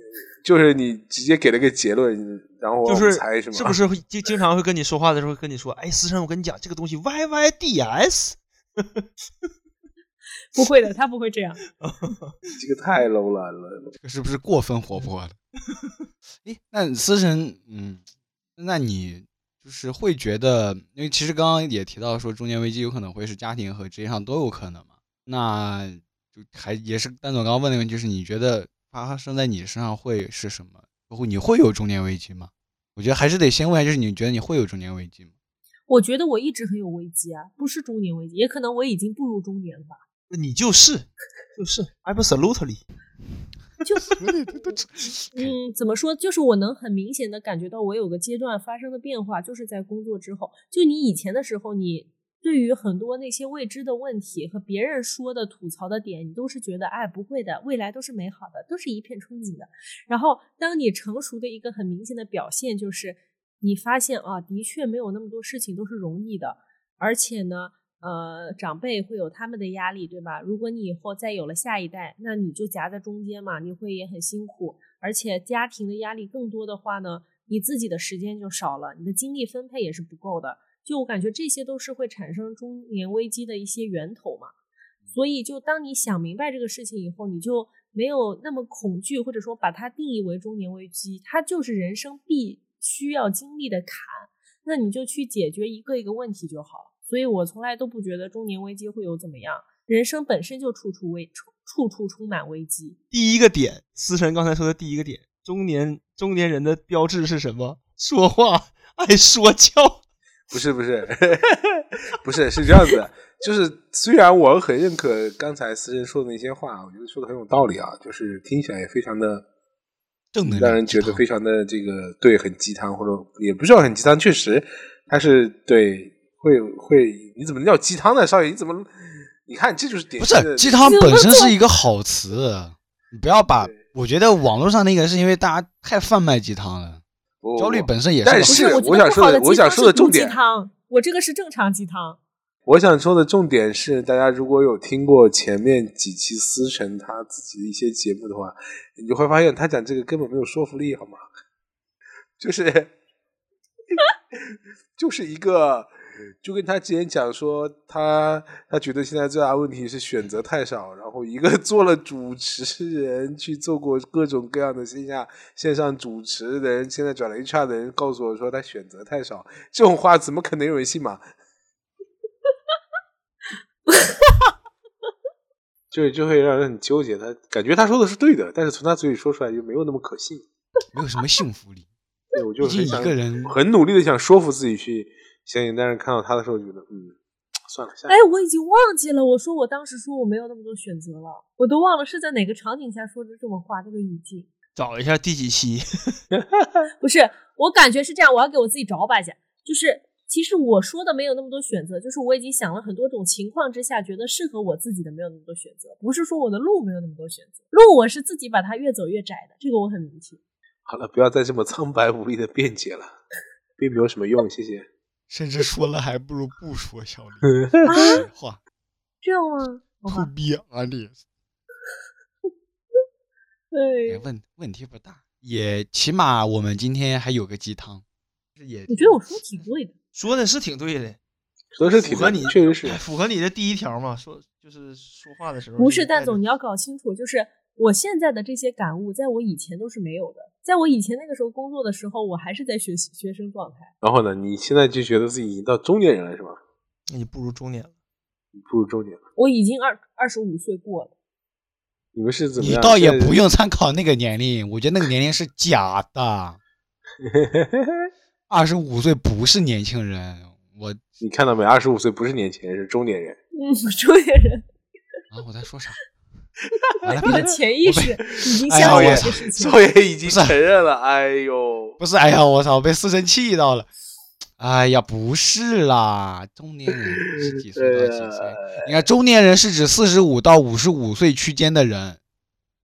就是你直接给了个结论，然后我就是猜是吗？是不是会经经常会跟你说话的时候会跟你说，哎，思成，我跟你讲这个东西 Y Y D S，不会的，他不会这样。这个太 low 了了？这个是不是过分活泼了？诶，那思成，嗯，那你就是会觉得，因为其实刚刚也提到说中年危机有可能会是家庭和职业上都有可能嘛，那就还也是蛋总刚刚问的问题，就是你觉得发生在你身上会是什么？包括你会有中年危机吗？我觉得还是得先问一下，就是你觉得你会有中年危机吗？我觉得我一直很有危机啊，不是中年危机，也可能我已经步入中年了吧。你就是就是 absolutely，就是 嗯，怎么说？就是我能很明显的感觉到我有个阶段发生的变化，就是在工作之后。就你以前的时候，你对于很多那些未知的问题和别人说的吐槽的点，你都是觉得哎不会的，未来都是美好的，都是一片憧憬的。然后当你成熟的一个很明显的表现，就是你发现啊，的确没有那么多事情都是容易的，而且呢。呃，长辈会有他们的压力，对吧？如果你以后再有了下一代，那你就夹在中间嘛，你会也很辛苦，而且家庭的压力更多的话呢，你自己的时间就少了，你的精力分配也是不够的。就我感觉这些都是会产生中年危机的一些源头嘛。所以，就当你想明白这个事情以后，你就没有那么恐惧，或者说把它定义为中年危机，它就是人生必须要经历的坎，那你就去解决一个一个问题就好了。所以我从来都不觉得中年危机会有怎么样，人生本身就处处危处处处充满危机。第一个点，思辰刚才说的第一个点，中年中年人的标志是什么？说话爱说教。不是不是 不是是这样子，就是虽然我很认可刚才思辰说的那些话，我觉得说的很有道理啊，就是听起来也非常的正能量，让人觉得非常的这个对，很鸡汤，或者也不是很鸡汤，确实他是对。会会，你怎么能叫鸡汤呢，少爷？你怎么？你看，这就是点。不是鸡汤本身是一个好词，你不要把。我觉得网络上那个是因为大家太贩卖鸡汤了，焦虑本身也是。但是我想说的，我想说的重点，鸡汤，我这个是正常鸡汤。我想说的重点是，大家如果有听过前面几期思辰他自己的一些节目的话，你就会发现他讲这个根本没有说服力，好吗？就是，就是一个。就跟他之前讲说，他他觉得现在最大问题是选择太少，然后一个 做了主持人，去做过各种各样的线下线上主持的人，现在转了 HR 的人告诉我说他选择太少，这种话怎么可能有人信嘛？就就会让人很纠结，他感觉他说的是对的，但是从他嘴里说出来就没有那么可信，没有什么信服力。对，我就一个人很努力的想说服自己去。相信，但是看到他的时候，觉得嗯，算了。哎，我已经忘记了，我说我当时说我没有那么多选择了，我都忘了是在哪个场景下说的这么话，这个语境。找一下第几期？不是，我感觉是这样，我要给我自己找把去。就是其实我说的没有那么多选择，就是我已经想了很多种情况之下，觉得适合我自己的没有那么多选择，不是说我的路没有那么多选择，路我是自己把它越走越窄的，这个我很明确。好了，不要再这么苍白无力的辩解了，并没有什么用，谢谢。甚至说了还不如不说，小李。实话，这样吗？不逼啊你！对，问问题不大，也起码我们今天还有个鸡汤。也，我觉得我说挺对的，说的是挺对的，说的是符合你，确实是符合你的第一条嘛。说就是说话的时候，不是蛋总，你要搞清楚，就是我现在的这些感悟，在我以前都是没有的。在我以前那个时候工作的时候，我还是在学习学生状态。然后呢，你现在就觉得自己已经到中年人了，是吧？那你不如中年了，不如中年了。我已经二二十五岁过了。你们是怎么样？你倒也不用参考那个年龄，我觉得那个年龄是假的。二十五岁不是年轻人，我你看到没？二十五岁不是年轻人，是中年人。嗯，中年人。啊，我在说啥？你的潜意识已经相信这些事情，少爷已经承认了。哎呦，不是，哎呀，我操，被四神气到了。哎呀，不是啦，中年人是几岁到几岁？你看，中年人是指四十五到五十五岁区间的人。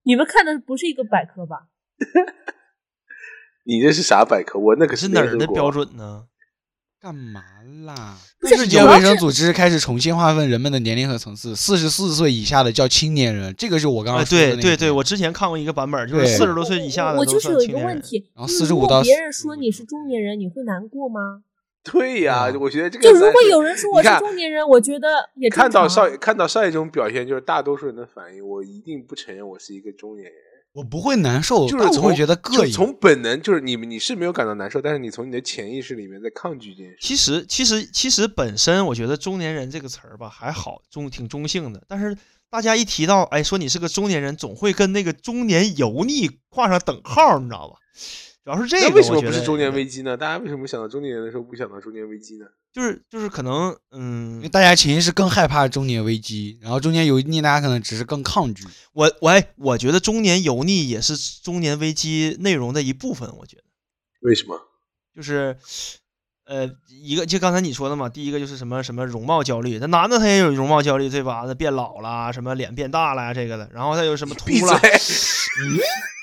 你们看的不是一个百科吧？你这是啥百科？我那可是哪儿的标准呢？干嘛啦？世界卫生组织开始重新划分人们的年龄和层次，四十四岁以下的叫青年人，这个是我刚刚说的。对对对，我之前看过一个版本，就是四十多岁以下的我就是有一个问题，然后四十五到别人说你是中年人，你会难过吗？对呀，我觉得这个就如果有人说我是中年人，我觉得也看到少爷看到少爷这种表现，就是大多数人的反应，我一定不承认我是一个中年人。我不会难受，就是总会觉得膈应。从本能就是你们你是没有感到难受，但是你从你的潜意识里面在抗拒这件事。其实其实其实本身我觉得“中年人”这个词儿吧还好，中挺中性的。但是大家一提到哎说你是个中年人，总会跟那个中年油腻画上等号，你知道吧？主要是这个。那为什么不是中年危机呢？大家为什么想到中年人的时候不想到中年危机呢？就是就是可能嗯因为，大家其实是更害怕中年危机，然后中年油腻，大家可能只是更抗拒。我我哎，我觉得中年油腻也是中年危机内容的一部分。我觉得为什么？就是呃，一个就刚才你说的嘛，第一个就是什么什么容貌焦虑，那男的他也有容貌焦虑，对吧？那变老了，什么脸变大了呀，这个的，然后他有什么秃闭嘴了，！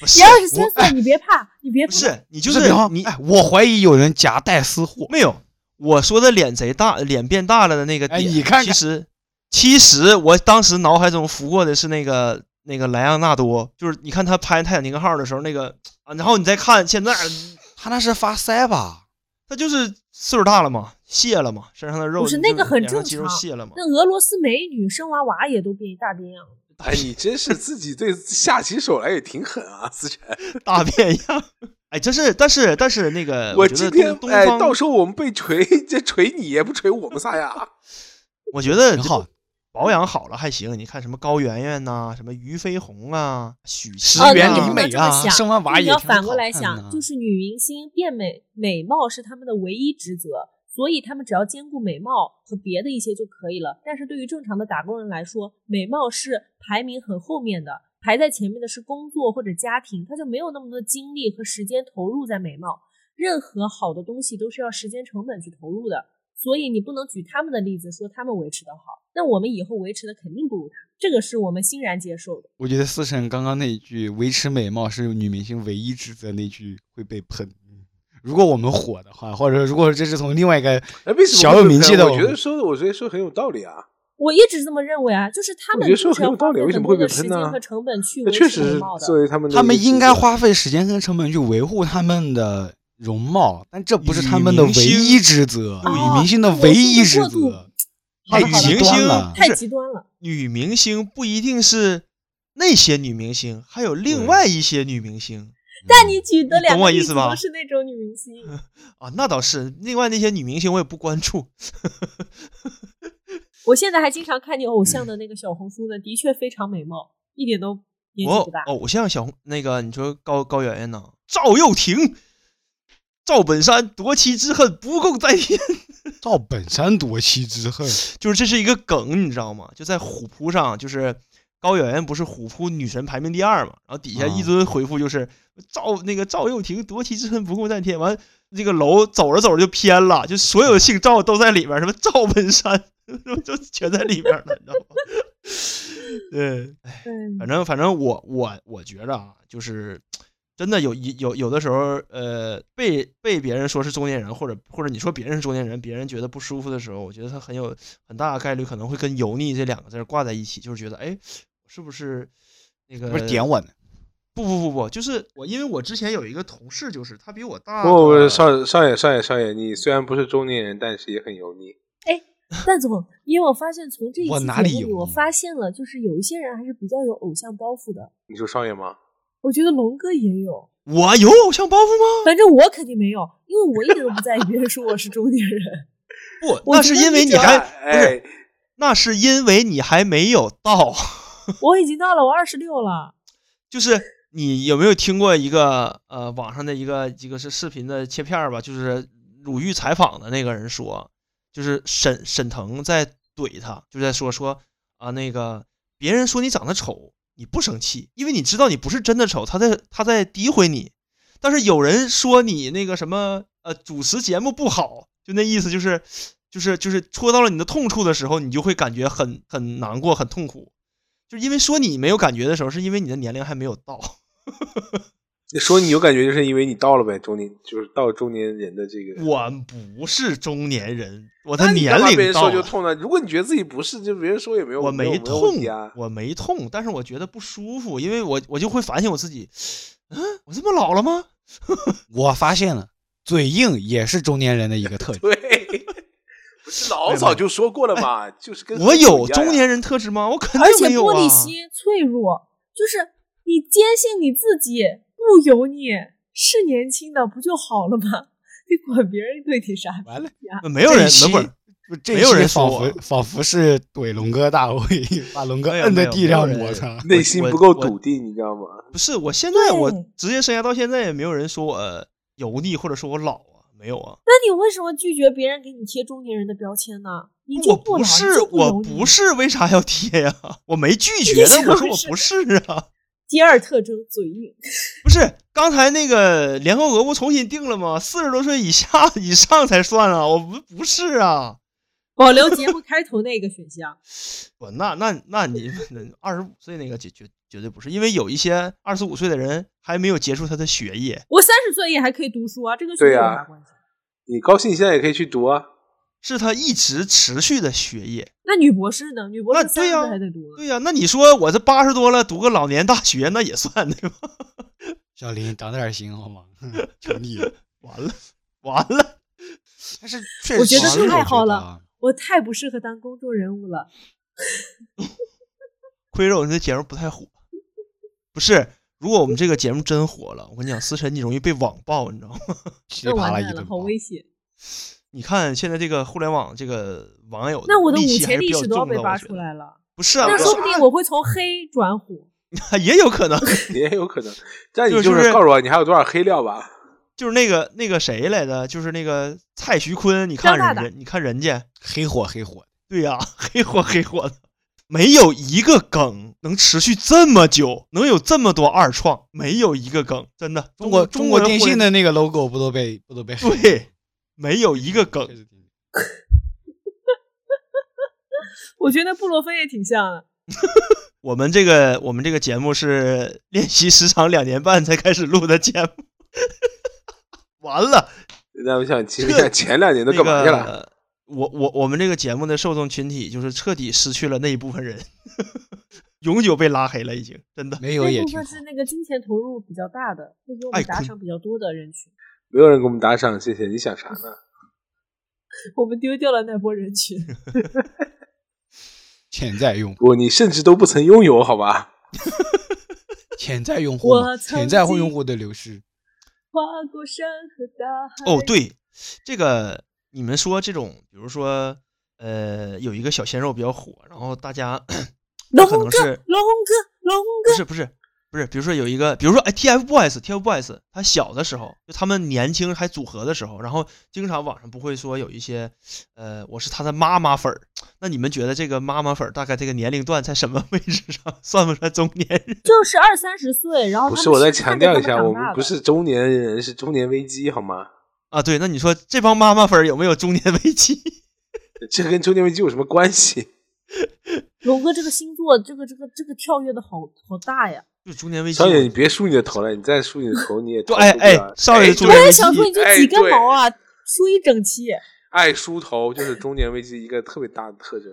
不是你二十三我岁，你别怕，你别怕。不是你就就是你哎，我怀疑有人夹带私货。没有，我说的脸贼大，脸变大了的那个哎，你看看其实其实我当时脑海中浮过的是那个那个莱昂纳多，就是你看他拍泰坦尼克号的时候那个啊，然后你再看现在，他那是发腮吧？他就是岁数大了嘛，卸了嘛，身上的肉不是那个很脸上肌肉正常卸了嘛。那俄罗斯美女生娃娃也都变一大变样了。哎，你真是自己对下起手来也挺狠啊，思辰。大变样。哎，就是，但是但是那个，我觉得今天哎，东东方，到时候我们被锤，这锤你也不锤我们仨呀？我觉得挺好。保养好了还行。你看什么高圆圆呐、什么俞飞鸿啊、许石原里美啊生完娃你要也挺好反过来想，就是女明星变美美貌是她们的唯一职责，所以他们只要兼顾美貌和别的一些就可以了。但是对于正常的打工人来说，美貌是排名很后面的，排在前面的是工作或者家庭，他就没有那么多精力和时间投入在美貌。任何好的东西都是要时间成本去投入的，所以你不能举他们的例子说他们维持的好，那我们以后维持的肯定不如他，这个是我们欣然接受的。我觉得思辰刚刚那一句“维持美貌是女明星唯一职责”那句会被喷。如果我们火的话，或者如果这是从另外一个小有名气的我觉得说的，我觉得说得很有道理啊。我一直这么认为啊，就是他们我觉得说很有道理为什么会被喷呢？间和成本去维那确实是持美貌的。作为他们他们应该花费时间跟成本去维护他们的容貌，但这不是他们的唯一职责，哦女明星的唯一职责。太极明星端了，太极端了。女明星不一定是那些女明星，还有另外一些女明星但你举的两个例子我意思吧都是那种女明星，啊，那倒是。另外那些女明星我也不关注。我现在还经常看你偶像的那个小红书呢，的确非常美貌，一点都年纪不大。偶像小红那个，你说高高圆圆呢，赵又廷、赵本山夺妻之恨不共戴天，赵本山夺妻之恨，就是这是一个梗，你知道吗？就在虎扑上，就是高圆圆不是虎扑女神排名第二嘛，然后底下一啊堆回复就是赵那个赵又廷夺妻之恨不共戴天，完这个楼走着走着就偏了，就所有姓赵都在里边，什么赵本山 就全在里边了，你知道吗？对，哎，反正反正我我我觉着啊，就是真的有一有有的时候，呃，被被别人说是中年人，或者或者你说别人是中年人，别人觉得不舒服的时候，我觉得他很有很大的概率可能会跟油腻这两个字挂在一起，就是觉得哎，是不是那个不是点我呢？不不不不，就是我，因为我之前有一个同事，就是他比我大不不少少爷少爷少爷，你虽然不是中年人，但是也很油腻。哎蛋总，因为我发现从这一期我哪里节目里，我发现了，就是有一些人还是比较有偶像包袱的。你说少爷吗？我觉得龙哥也有，我有偶像包袱吗？反正我肯定没有，因为我一点都不在意别人说我是中年人。不，那是因为你还不是，哎，那是因为你还没有到。我已经到了，我二十六了。就是你有没有听过一个呃网上的一个一个是视频的切片儿吧？就是鲁豫采访的那个人说，就是沈沈腾在怼他，就在说说啊那个别人说你长得丑，你不生气，因为你知道你不是真的丑，他在他在诋毁你。但是有人说你那个什么呃主持节目不好，就那意思就是就是就是戳到了你的痛处的时候，你就会感觉很很难过，很痛苦。就是因为说你没有感觉的时候，是因为你的年龄还没有到。你说你有感觉，就是因为你到了呗，中年就是到中年人的这个。我不是中年人，我的年干嘛别人龄到了。说就痛了？如果你觉得自己不是，就别人说也没有，我没痛啊，。我没痛，但是我觉得不舒服，因为我我就会反省我自己，嗯，我这么老了吗？我发现了，嘴硬也是中年人的一个特 点。对，不是老早就说过了嘛，就是跟我有中年人特质吗？我肯定没有啊。而且玻璃心、脆弱，就是你坚信你自己不油腻，是年轻的，不就好了吗？你管别人对你啥？完了，没有人，这一期不是就这没有人期仿佛仿佛是怼龙哥大会，把龙哥摁在没有没有地上人摩擦。内心不够笃定，你知道吗？不是，我现在我职业生涯到现在也没有人说我油腻或者说我老啊，没有啊。那你为什么拒绝别人给你贴中年人的标签呢？你就我不，是不我不是，为啥要贴呀？我没拒绝你的，我说我不是啊。第二特征嘴硬。不是，刚才那个联合国不重新定了吗？四十多岁以下以上才算啊，我不不是啊。保留节目开头那个选项。我那那那你二十五岁那个绝绝绝对不是，因为有一些二十五岁的人还没有结束他的学业，我三十岁也还可以读书啊，这跟学业有对呀啥关系？你高兴现在也可以去读啊。是他一直持续的学业。那女博士呢？女博士三十还得读呢。对呀、那你说我这八十多了，读个老年大学那也算对吧？小林长点心好吗？求你了。完了完了，但是确实，我觉得是太好了啊。我太不适合当公众人物了。亏着我这节目不太火。不是，如果我们这个节目真火了，我跟你讲，思辰你容易被网暴，你知道吗？噼里啪那完蛋了，啦一顿好危险。你看现在这个互联网这个网友，那我的戾五前历气还是比较史都要被扒出来了。不是啊，那说不定我会从黑转火。也有可能，也有可能。这样你就就是是告诉我你还有多少黑料吧？就是那个那个谁来的，就是那个蔡徐坤，你看张大大人家，你看人家，黑火黑火，对呀、黑火黑火的，没有一个梗能持续这么久，能有这么多二创，没有一个梗，真的。中国中国电信的的那个 logo 不都被不都被黑对，没有一个梗。我觉得布洛芬也挺像的。我们这个我们这个节目是练习时长两年半才开始录的节目，完了，那我想，其实这想前两年都那干嘛去了？个我我我们这个节目的受众群体就是彻底失去了那一部分人，永久被拉黑了，已经真的。没有也挺好那部分。是那个金钱投入比较大的，会给我们打赏比较多的人群。没有人给我们打赏，谢谢。你想啥呢？我们丢掉了那波人群。潜在用户，不，你甚至都不曾拥有，好吧？潜在用户潜在经用户的流失。跨过山和大海。哦，，对，这个你们说这种，比如说呃，有一个小鲜肉比较火，然后大家龙哥，可能是龙哥，龙哥，不是不是不是，比如说有一个，比如说哎，TFBOYS，TFBOYS，他小的时候，就他们年轻还组合的时候，然后经常网上不会说有一些，呃，我是他的妈妈粉儿。那你们觉得这个妈妈粉儿大概这个年龄段在什么 位置上，算不算中年人？就是二三十岁，然后不是，我再强调一下，我们不是中年人，是中年危机，好吗？啊，对，那你说这帮妈妈粉有没有中年危机？这跟中年危机有什么关系？龙哥这个星座，这个这个这个跳跃的好好大呀！就中年危机。少爷，你别梳你的头了，你再梳你的头你也对逃哎哎不了少爷哎我中年危机也想说，你就哎几根毛啊，梳一整期，爱梳头就是中年危机一个特别大的特征。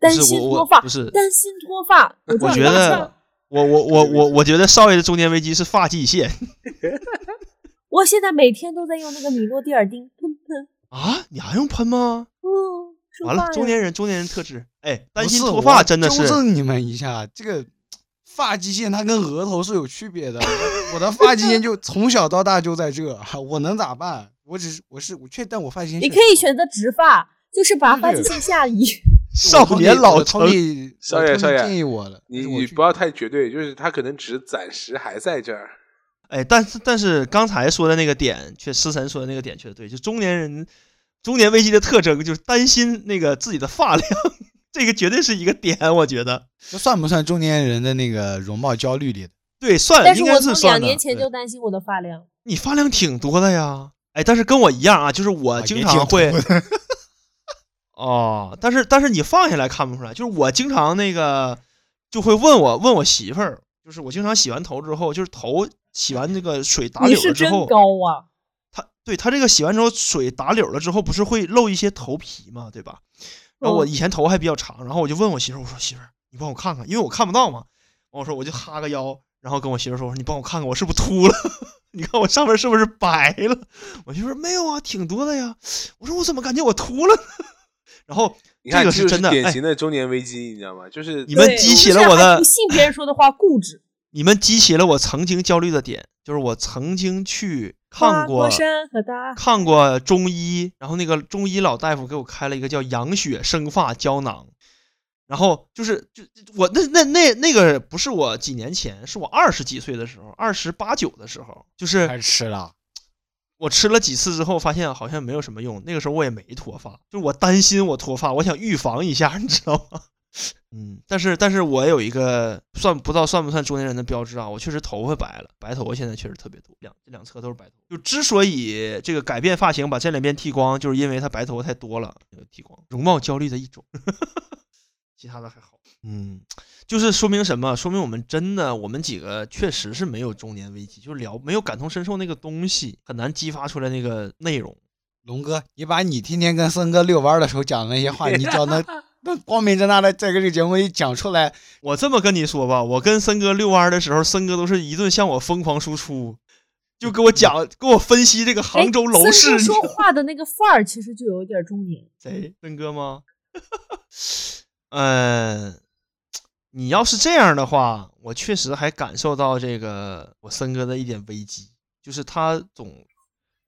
担心脱发，不是担心脱发。我觉得，我我我我我觉得少爷的中年危机是发际线 我现在每天都在用那个米诺地尔丁喷喷，啊，你还用喷吗？嗯，完了，中年人中年人特质，哎，担心脱发真的是纠是。正你们一下，这个发际线它跟额头是有区别的。我的发际线就 从小到大就在这，我能咋办？我只是我是我确，但我发际线你可以选择直发，就是把发际线下移。少年老成成，弟我同弟少爷少爷建议我了，你你不要太绝对，就是他可能只是暂时还在这儿。哎，但是但是刚才说的那个点，却思辰说的那个点确实对，就中年人中年危机的特征就是担心那个自己的发量，这个绝对是一个点，我觉得这算不算中年人的那个容貌焦虑里？对，算但是应该我从两是算的。对年前就担心我的发量，你发量挺多的呀，哎，但是跟我一样啊，就是我经常会哦，但是但是你放下来看不出来，就是我经常那个就会问我问我媳妇儿，就是我经常洗完头之后，就是头洗完这个水打绺了之后，高啊！它对它这个洗完之后水打绺了之后，不是会露一些头皮嘛，对吧？然后我嗯以前头还比较长，然后我就问我媳妇儿，我说媳妇儿，你帮我看看，因为我看不到嘛。完我说我就哈个腰，然后跟我媳妇儿说，我说你帮我看看我是不是秃了，你看我上面是不是白了？我媳妇儿没有啊，挺多的呀。我说我怎么感觉我秃了呢？然后你看，这个是真的，哎典型的中年危机，你知道吗？就是你们激起了我的现在还不，信别人说的话，固执。你们激起了我曾经焦虑的点，就是我曾经去看过看过中医，然后那个中医老大夫给我开了一个叫养血生发胶囊，然后就是就我那那那那个不是我几年前，是我二十几岁的时候，二十八九的时候，就是开始吃了。我吃了几次之后，发现好像没有什么用。那个时候我也没脱发，就是我担心我脱发，我想预防一下，你知道吗？嗯，但是但是我有一个算不知道算不算中年人的标志啊，我确实头发白了，白头发现在确实特别多，两两侧都是白头。就之所以这个改变发型，把这两边剃光，就是因为他白头发太多了，剃光，容貌焦虑的一种。其他的还好，嗯，就是说明什么？说明我们真的，我们几个确实是没有中年危机，就是聊没有感同身受那个东西，很难激发出来那个内容。龙哥，你把你天天跟森哥遛弯的时候讲的那些话，你讲的那光明正大的在这个节目里讲出来，我这么跟你说吧，我跟森哥遛弯的时候，森哥都是一顿向我疯狂输出，就给我讲，给我分析这个杭州楼市。说话的那个范儿，其实就有点中年。谁？森哥吗？嗯，你要是这样的话，我确实还感受到这个我森哥的一点危机，就是他总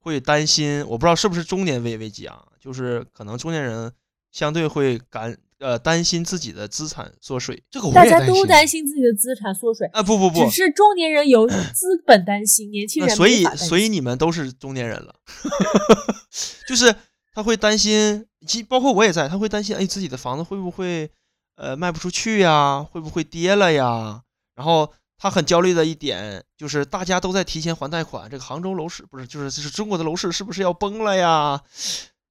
会担心，我不知道是不是中年危危机啊，就是可能中年人相对会感呃担心自己的资产缩水，这个我大家都担心。自己的资产缩水，啊不不不只，是中年人有 资本担心，年轻人那所以所以你们都是中年人了，就是他会担心，其包括我也在，他会担心，哎，自己的房子会不会呃卖不出去呀？会不会跌了呀？然后他很焦虑的一点就是，大家都在提前还贷款，这个杭州楼市不是，就是就是中国的楼市是不是要崩了呀？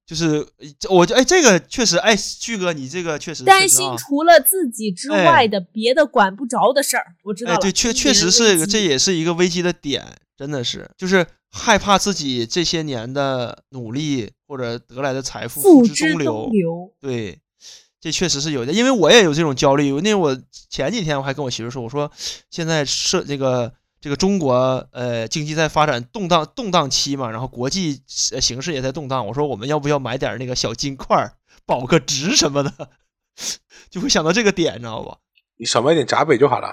就是我就哎，这个确实哎，旭哥你这个确实担心除了自己之哎外的别的管不着的事儿。我知道哎，了，对，确确实是这也是一个危机的点，真的是，就是害怕自己这些年的努力或者得来的财富之付之东。流。对，这确实是有的，因为我也有这种焦虑。因为我前几天我还跟我媳妇说，我说现在是这个这个中国呃经济在发展动荡动荡期嘛，然后国际呃形势也在动荡，我说我们要不要买点那个小金块保个值什么的，就会想到这个点，你知道吧？你少买点闸北就好了。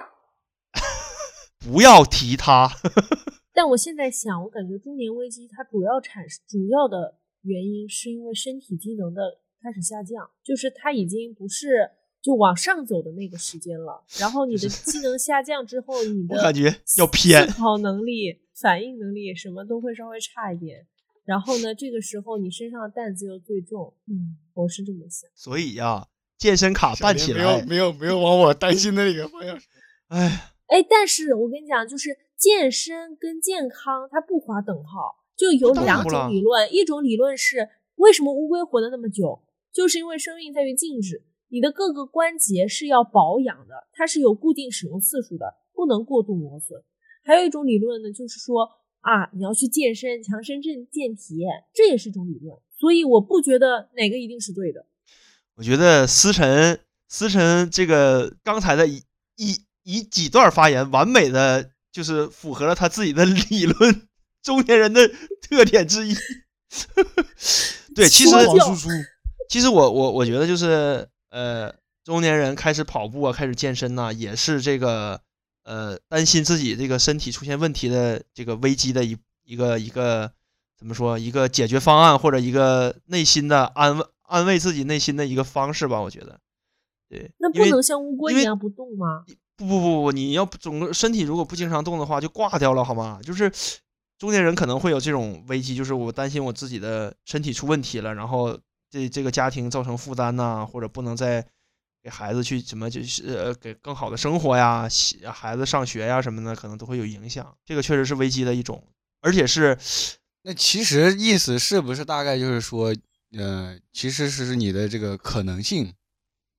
不要提它。但我现在想，我感觉中年危机它主要产主要的原因是因为身体机能的开始下降，就是它已经不是就往上走的那个时间了。然后你的 机能下降之后，你的我感觉要偏思考能力、反应能力什么都会稍微差一点。然后呢，这个时候你身上的担子又最重，嗯，我是这么想。所以呀、健身卡办起来没有，没有没有往我担心的那个方向。哎，哎，但是我跟你讲，就是健身跟健康它不划等号，就有两种理论，一种理论是为什么乌龟活得那么久，就是因为生命在于静止，你的各个关节是要保养的，它是有固定使用次数的，不能过度磨损。还有一种理论呢，就是说啊，你要去健身，强身健健体，这也是一种理论。所以我不觉得哪个一定是对的。我觉得思辰思辰这个刚才的一一一几段发言，完美的就是符合了他自己的 理论，中年人的特点之一。对，其实说教输出，其实我我我觉得就是呃，中年人开始跑步啊，开始健身呐、也是这个呃担心自己这个身体出现问题的这个危机的一一个一个怎么说一个解决方案或者一个内心的安慰安慰自己内心的一个方式吧，我觉得。对，那不能像乌龟一样不动吗？不不不不，你要总个身体如果不经常动的话，就挂掉了，好吗？就是中年人可能会有这种危机，就是我担心我自己的身体出问题了，然后这这个家庭造成负担呐、或者不能再给孩子去什么就是呃给更好的生活呀，孩子上学呀什么的，可能都会有影响。这个确实是危机的一种，而且是那其实意思是不是大概就是说，呃，其实是你的这个可能性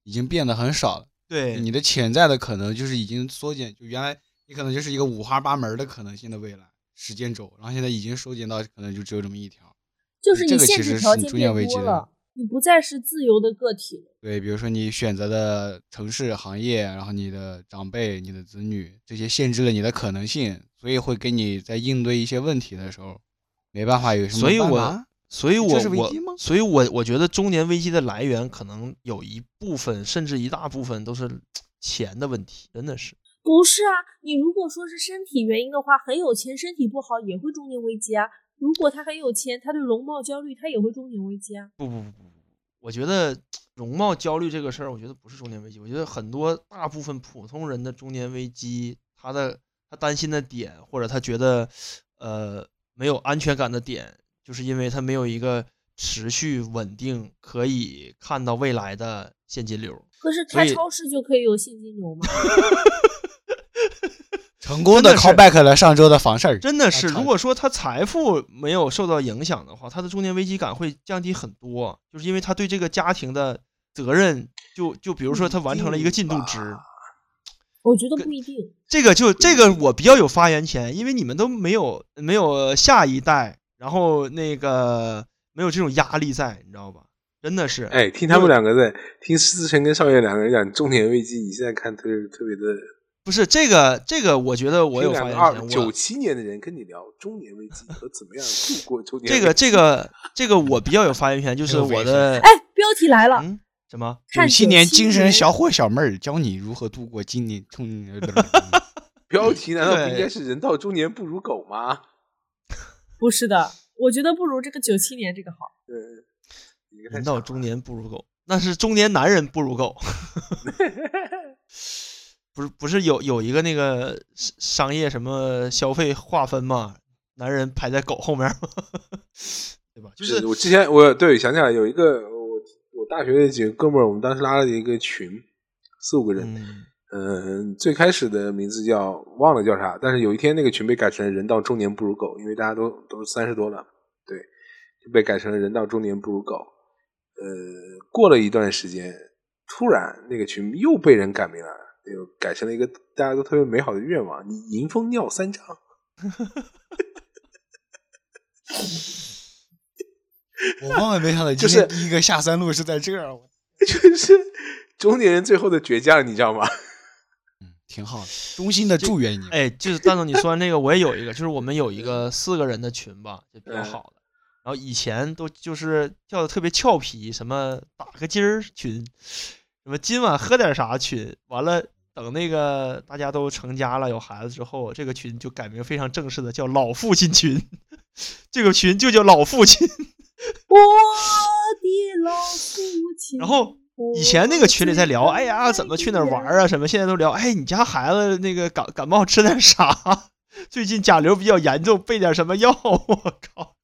已经变得很少了，对你的潜在的可能就是已经缩减，就原来你可能就是一个五花八门的可能性的未来时间轴，然后现在已经收减到可能就只有这么一条。就是你这个限制条其实是中件变多年危机的了，你不再是自由的个体了。对，比如说你选择的城市、行业，然后你的长辈、你的子女，这些限制了你的可能性，所以会给你在应对一些问题的时候，没办法有什么所以我办法所以我我是危机吗所以我我觉得中年危机的来源可能有一部分甚至一大部分都是钱的问题，真的是。不是啊，你如果说是身体原因的话，很有钱身体不好也会中年危机啊。如果他很有钱，他对容貌焦虑，他也会中年危机啊。不不不不不，我觉得 容貌焦虑这个事儿，我觉得不是中年危机。我觉得很多大部分普通人的中年危机，他的他担心的点，或者他觉得呃没有安全感的点，就是因为他没有一个持续稳定可以看到未来的现金流。可是开超市就可以有现金流吗？成功的 callback 了上周的房事儿，真的是，啊如果说他财富没有受到影响的话，他的中年危机感会降低很多，就是因为他对这个家庭的责任，就就比如说他完成了一个进度值，我觉得不一定。这个就这个我比较有发言权，因为你们都没有没有下一代，然后那个没有这种压力在，你知道吧？真的是，哎，听他们两个在听思成跟少爷两个人讲中年危机，你现在看特特别的，不是这个这个，我觉得我有听发言权，九七年的人跟你聊中年危机和怎么样度 过中年这个危机这个这个我比较有发言权，就是我的哎，标题来了，嗯什么？九看七年精神小伙小妹儿教你如何度过今年中年。标题难道不应该是人到中年不如狗吗？不是的，我觉得不如这个九七年这个好。嗯，你个太长了人到中年不如狗，那是中年男人不如狗。不是不是有有一个那个商商业什么消费划分吗？男人排在狗后面吗，对吧？就是我之前我对想起来有一个我我大学的几个哥们儿，我们当时拉了一个群，四五个人，嗯，嗯，最开始的名字叫忘了叫啥，但是有一天那个群被改成“人到中年不如狗”，因为大家都都三十多了，对，就被改成了“人到中年不如狗”。呃，过了一段时间，突然那个群又被人改名了，又改成了一个大家都特别美好的愿望：你迎风尿三丈。我万万没想到，今就是天第一个下三路是在这儿，我 就是中年人最后的倔强，你知道吗？嗯，挺好的，衷心的祝愿你。哎，就是蛋总你说完那个，我也有一个，就是我们有一个四个人的群吧，就比较嗯好的。然后以前都就是叫的特别俏皮，什么打个鸡儿群，什么今晚喝点啥群，完了等那个大家都成家了有孩子之后，这个群就改名非常正式的叫老父亲群，这个群就叫老父亲。我的老父亲。然后以前那个群里在聊，哎呀，怎么去哪儿玩啊？什么？现在都聊，哎，你家孩子那个感感冒吃点啥？最近甲流比较严重，备点什么药？我靠，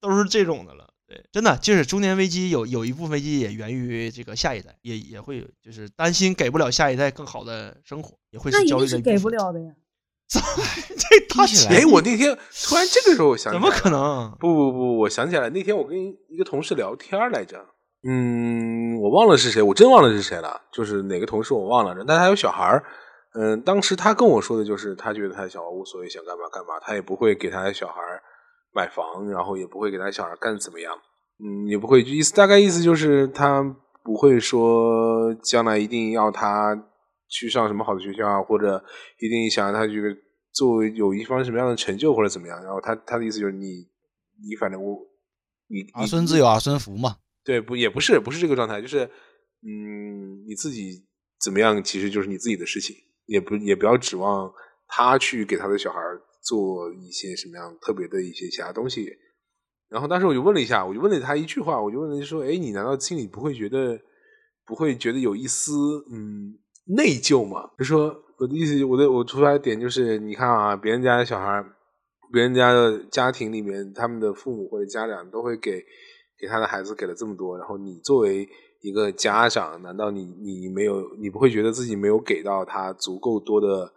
都是这种的了。对，真的就是中年危机有有一部分危机也源于这个下一代，也也会就是担心给不了下一代更好的生活，也会是焦虑定是给不。了的呀。这起来哎，我那天突然这个时候我想起来，怎么可能？不不不，我想起来，那天我跟一个同事聊天来着，嗯，我忘了是谁，我真忘了是谁了，就是哪个同事我忘了，但他有小孩儿，嗯，当时他跟我说的就是，他觉得他的小孩无所谓，想干嘛干嘛，他也不会给他的小孩儿买房，然后也不会给他小孩干怎么样，嗯，也不会，意思大概意思就是他不会说将来一定要他去上什么好的学校啊，或者一定想让他这个作为有一方什么样的成就或者怎么样。然后他他的意思就是你你反正我你儿孙自有儿孙福嘛。对不也不是不是这个状态，就是嗯你自己怎么样其实就是你自己的事情，也不也不要指望他去给他的小孩做一些什么样特别的一些其他东西。然后当时我就问了一下，我就问了他一句话，我就问了说：“哎，你难道心里不会觉得不会觉得有一丝嗯内疚吗？”就说我的意思，我的我出发点就是，你看啊，别人家的小孩，别人家的家庭里面，他们的父母或者家长都会给给他的孩子给了这么多，然后你作为一个家长，难道你你没有你不会觉得自己没有给到他足够多的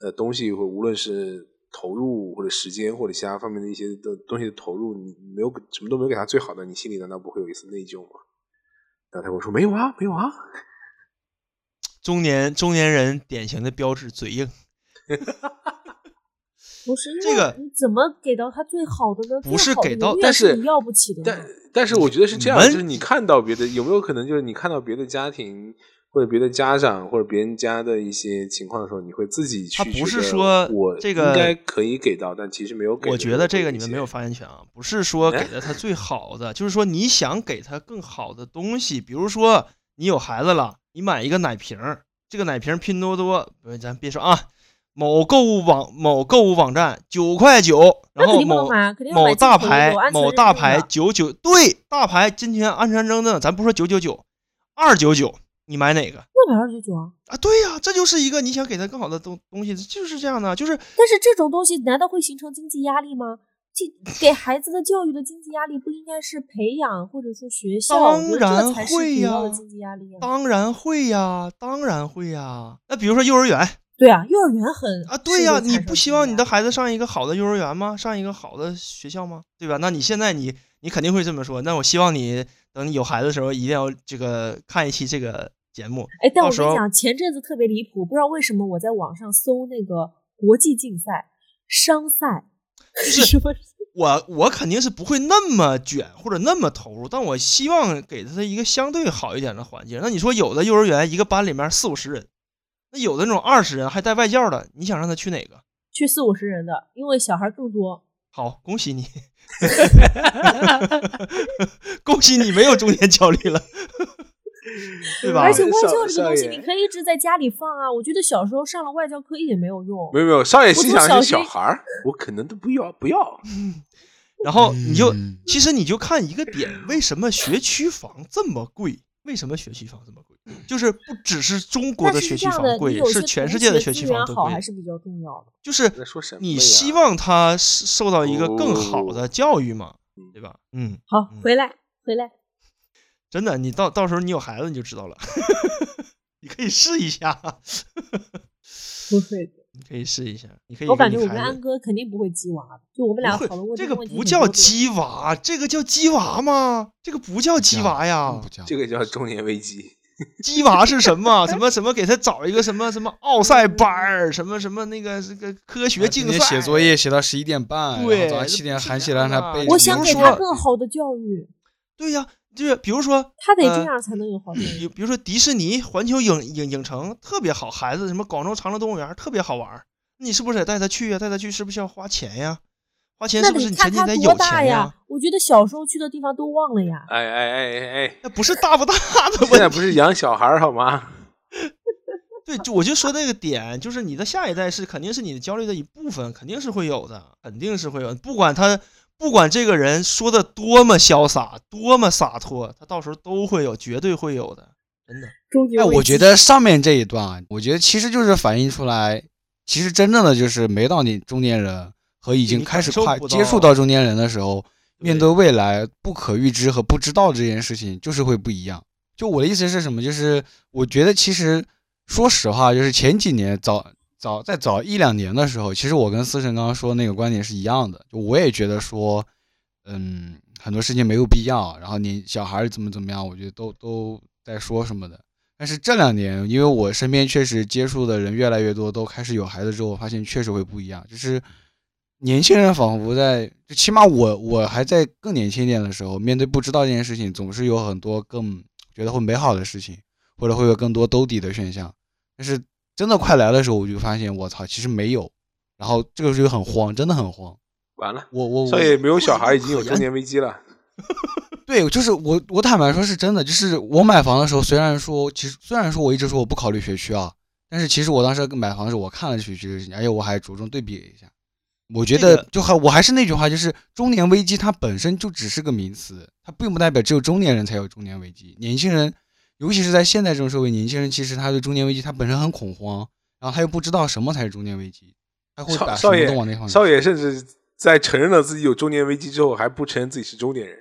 呃东西，或无论是投入或者时间或者其他方面的一些的东西的投入，你你没有什么都没有给他最好的，你心里难道不会有一丝内疚吗？然后他跟我说没有啊，没有啊。中年中年人典型的标志，嘴硬。不是 这个你怎么给到他最好的呢？不是给到但是你要不起的但。但是我觉得是这样，就是你看到别的有没有可能，就是你看到别的家庭或者别的家长或者别人家的一些情况的时候，你会自己去他不是说我这个应该可以给到，但其实没有给。我觉得这个你们没有发言权啊，不是说哎给了他最好的，就是说你想给他更好的东西，比如说你有孩子了，你买一个奶瓶，这个奶瓶拼多多，不是咱别说啊，某购物网某购物网站九块九，然后那肯定不能某买，肯定要买某大牌某大牌九九对大牌金钱安全认证，咱不说九九九，二九九，你买哪个那买二九九啊。啊？对呀、这就是一个你想给他更好的东东西，就是这样的，就是但是这种东西难道会形成经济压力吗？这给孩子的教育的经济压力不应该是培养或者说学校？当然会呀主要的经济压力啊。当然会呀，当然会呀。那比如说幼儿园对啊，幼儿园很啊，对呀，你不希望你的孩子上一个好的幼儿园吗？上一个好的学校吗？对吧？那你现在你你肯定会这么说。那我希望你等你有孩子的时候，一定要这个看一期这个节目。哎，但我跟你讲，前阵子特别离谱，不知道为什么我在网上搜那个国际竞赛、商赛，是什么？我我肯定是不会那么卷或者那么投入，但我希望给他一个相对好一点的环境。那你说有的幼儿园一个班里面四五十人，那有的那种二十人还带外教的，你想让他去哪个？去四五十人的，因为小孩更多。好，恭喜你，恭喜你没有中年焦虑了，对吧？而且外少教这个东西，你可以一直在家里放啊。我觉得小时候上了外教课一点没有用。没有没有，少爷心想是小孩儿，我可能都不要不要。然后你就嗯其实你就看一个点，为什么学区房这么贵？为什么学区房这么贵？就是不只是中国的学区房贵是全世界的学区房都贵好还。是比较重要的。就是说什么你希望他受到一个更好的教育嘛，嗯对吧？嗯，好嗯，回来回来，真的，你到到时候你有孩子你就知道了，你可以试一下，不会的。你可以试一下，你可以我感觉我跟安哥肯定不会鸡娃的，就我们俩讨论过这个个问题不叫鸡娃，这个叫鸡娃吗？这个不叫鸡娃呀不，叫 这个叫中年危机。鸡娃是什么？什么什么？给他找一个什么什么奥赛班儿，什么什么那个这个科学竞赛，写作业写到十一点半，对然后早上七点喊起来让他背。我想给他更好的教育，对呀，就是比如说他得这呃样才能有好。比比如说迪士尼、环球影影影城特别好，孩子什么广州长乐动物园特别好玩儿，你是不是得带他去呀？带他去是不是要花钱呀？花钱是不是得看他你前提得有多大钱呀？我觉得小时候去的地方都忘了呀。哎哎哎哎哎，那不是大不大的 现在问题。不是养小孩儿好吗？对，就我就说那个点，就是你的下一代是肯定是你的焦虑的一部分，肯定是会有的，肯定是会有。不管他，不管这个人说的多么潇洒，多么洒脱，他到时候都会有，绝对会有的，真的。哎，我觉得上面这一段啊，我觉得其实就是反映出来，其实真正的就是没到你中年人和已经开始跨感受不到接触到中年人的时候，面对对未来不可预知和不知道这件事情，就是会不一样。就我的意思是什么？就是我觉得其实说实话，就是前几年早早在早一两年的时候，其实我跟思辰刚刚说那个观点是一样的。就我也觉得说，嗯，很多事情没有必要，然后你小孩怎么怎么样，我觉得都都在说什么的。但是这两年，因为我身边确实接触的人越来越多，都开始有孩子之后，我发现确实会不一样。就是年轻人仿佛在，就起码我我还在更年轻一点的时候，面对不知道这件事情，总是有很多更觉得会美好的事情，或者会有更多兜底的选项。但是真的快来的时候，我就发现我操，其实没有。然后这个时候很慌，真的很慌。完了，我我我少爷没有小孩，已经有中年危机了。对，就是我，我坦白说是真的，就是我买房的时候，虽然说，其实虽然说我一直说我不考虑学区啊，但是其实我当时买房的时候，我看了学区这个事情，而且我还着重对比了一下。我觉得就还我还是那句话，就是中年危机它本身就只是个名词，它并不代表只有中年人才有中年危机。年轻人，尤其是在现在这种社会，年轻人其实他对中年危机他本身很恐慌，然后他又不知道什么才是中年危机，他会把什么少少爷都往那方面少爷甚至在承认了自己有中年危机之后，还不承认自己是中年人。